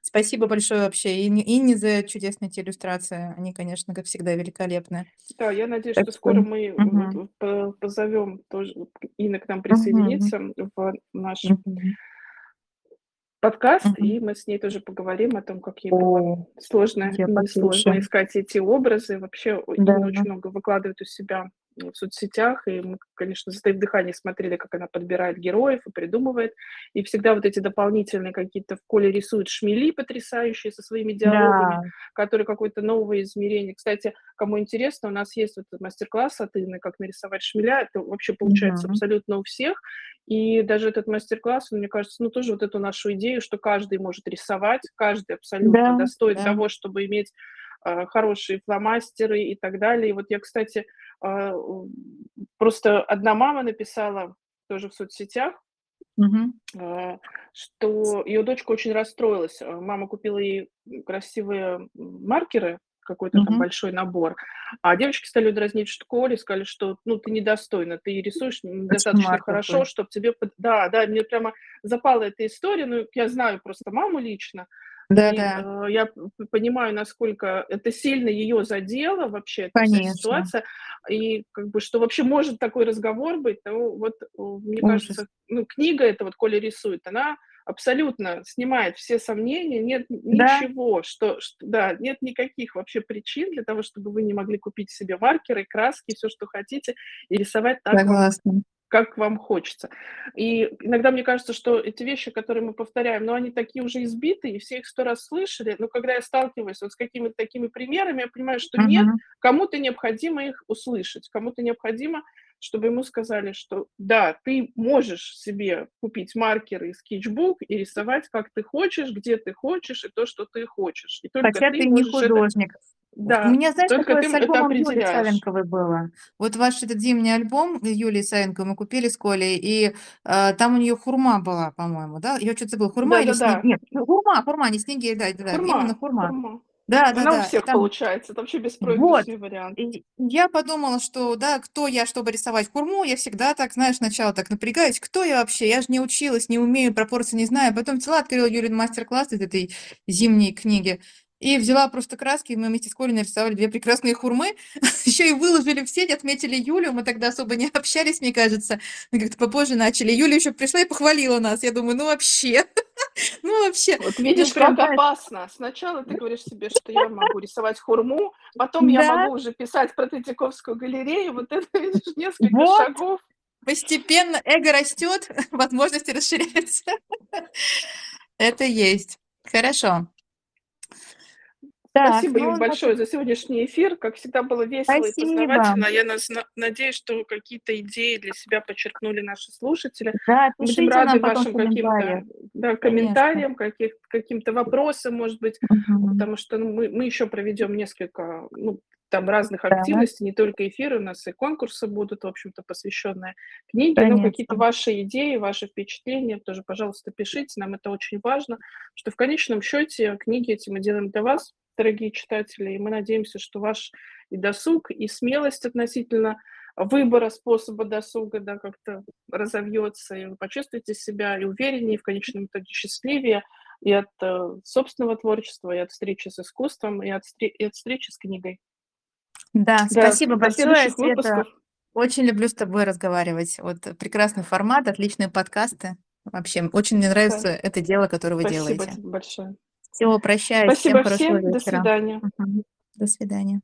Спасибо большое вообще Инне Инне за чудесные эти иллюстрации. Они, конечно, как всегда, великолепны. Да, я надеюсь, Так что скоро мы по позовем тоже Инна к нам мгм, присоединится в наш мгм, подкаст, мгм. и мы с ней тоже поговорим о том, как ей было сложно послушаю. искать эти образы. Вообще, Да. Очень много выкладывает у себя в соцсетях, и мы, конечно, затаив дыхание смотрели, как она подбирает героев и придумывает. И всегда вот эти дополнительные какие-то в Коле рисует шмели потрясающие со своими диалогами, Да. которые какое-то новое измерение. Кстати, кому интересно, у нас есть вот мастер-класс от Инны, как нарисовать шмеля. Это вообще получается Мгм. абсолютно у всех. И даже этот мастер-класс, мне кажется, ну, тоже вот эту нашу идею, что каждый может рисовать, каждый абсолютно Да, достоин да. того, чтобы иметь, а, хорошие фломастеры и так далее. И вот я, кстати, просто одна мама написала тоже в соцсетях, а, что ее дочка очень расстроилась. А, мама купила ей, красивые, маркеры, какой-то там Мгм. большой набор, а девочки стали дразнить в школе, сказали, что, ну, ты недостойна, ты рисуешь Очень недостаточно хорошо, марковый. чтобы тебе Да, да, мне прямо запала эта история. Ну, я знаю просто маму лично, и, Да-да, э, я понимаю, насколько это сильно ее задело, вообще, эта конечно. ситуация. И как бы, что вообще может такой разговор быть. Ну, вот, мне Ужас. кажется, ну, книга эта вот "Коля рисует", она абсолютно снимает все сомнения. Нет Да, ничего, что что да, нет никаких вообще причин для того, чтобы вы не могли купить себе маркеры, краски, все, что хотите, и рисовать так согласна. Как вам хочется. И иногда мне кажется, что эти вещи, которые мы повторяем, ну, они такие уже избитые, и все их сто раз слышали. Но когда я сталкиваюсь вот с какими-то такими примерами, я понимаю, что нет, кому-то необходимо их услышать, кому-то необходимо, чтобы ему сказали, что да, ты можешь себе купить маркеры и скетчбук и рисовать, как ты хочешь, где ты хочешь, и то, что ты хочешь. И только Хотя ты ты не можешь это художник. У Да, меня, знаешь, только такое ты, с это альбомом Юли определяешь. Савенковой было. Вот ваш этот зимний альбом Юлии Савенковой мы купили с Колей, и, э, там у неё "Хурма" была, по-моему, да? Я чё-то забыла, "Хурма" или Да-да-да. нет, "Хурма", "Хурма", не "Снеги", да-да-да, именно Хурма, "Хурма". хурма. Она у Да-да-да, и всех там получается, это вообще Вот. беспроигрышный вариант. И я подумала, что, да, кто я, чтобы рисовать хурму? Я всегда так, знаешь, сначала так напрягаюсь: кто я вообще? Я ж не училась, не умею, пропорций не знаю. Потом взяла, открыла Юлин мастер-класс из этой зимней книги и взяла просто краски, и мы вместе с Колей нарисовали 2 прекрасные хурмы. Ещё и выложили в сеть, отметили Юлю. Мы тогда особо не общались, мне кажется. Мы как-то попозже начали. Юля ещё пришла и похвалила нас. Я думаю: "Ну вообще, ну вообще". Вот Ну, видишь, как правда опасно. Сначала ты говоришь себе, что я могу рисовать хурму, потом я могу уже писать про Третьяковскую галерею. Вот это, видишь, несколько Вот. шагов. Постепенно эго растёт, возможности расширяются. Это есть. Хорошо. Так, Спасибо, ну, Юль, большое за сегодняшний эфир. Как всегда, было весело и Спасибо. познавательно. Я нас на надеюсь, что какие-то идеи для себя почерпнули наши слушатели. Да, Будем нам рады вашим каким-то, да, комментариям, каких каким-то вопросам, может быть, Мгм. потому что, ну, мы мы ещё проведём несколько, ну, там разных Да. активностей, не только эфиры, у нас и конкурсы будут, в общем-то, посвящённые книге. Ну, какие-то ваши идеи, ваши впечатления тоже, пожалуйста, пишите, нам это очень важно, что в конечном счёте книги эти мы делаем для вас, дорогие читатели, и мы надеемся, что ваш и досуг, и смелость относительно выбора способа досуга, да, как-то разовьётся, и вы почувствуете себя и увереннее, и в конечном итоге счастливее и от, э, собственного творчества, и от встречи с искусством, и от и от встречи с книгой. Да, Да, спасибо до большое, Света. выпусков. Очень люблю с тобой разговаривать. Вот прекрасный формат, отличные подкасты. Вообще, очень мне Да. нравится это дело, которое вы Спасибо делаете. тебе большое. Всё, прощаюсь. Всем Спасибо всем. До вечера. свидания. Мгм. До свидания.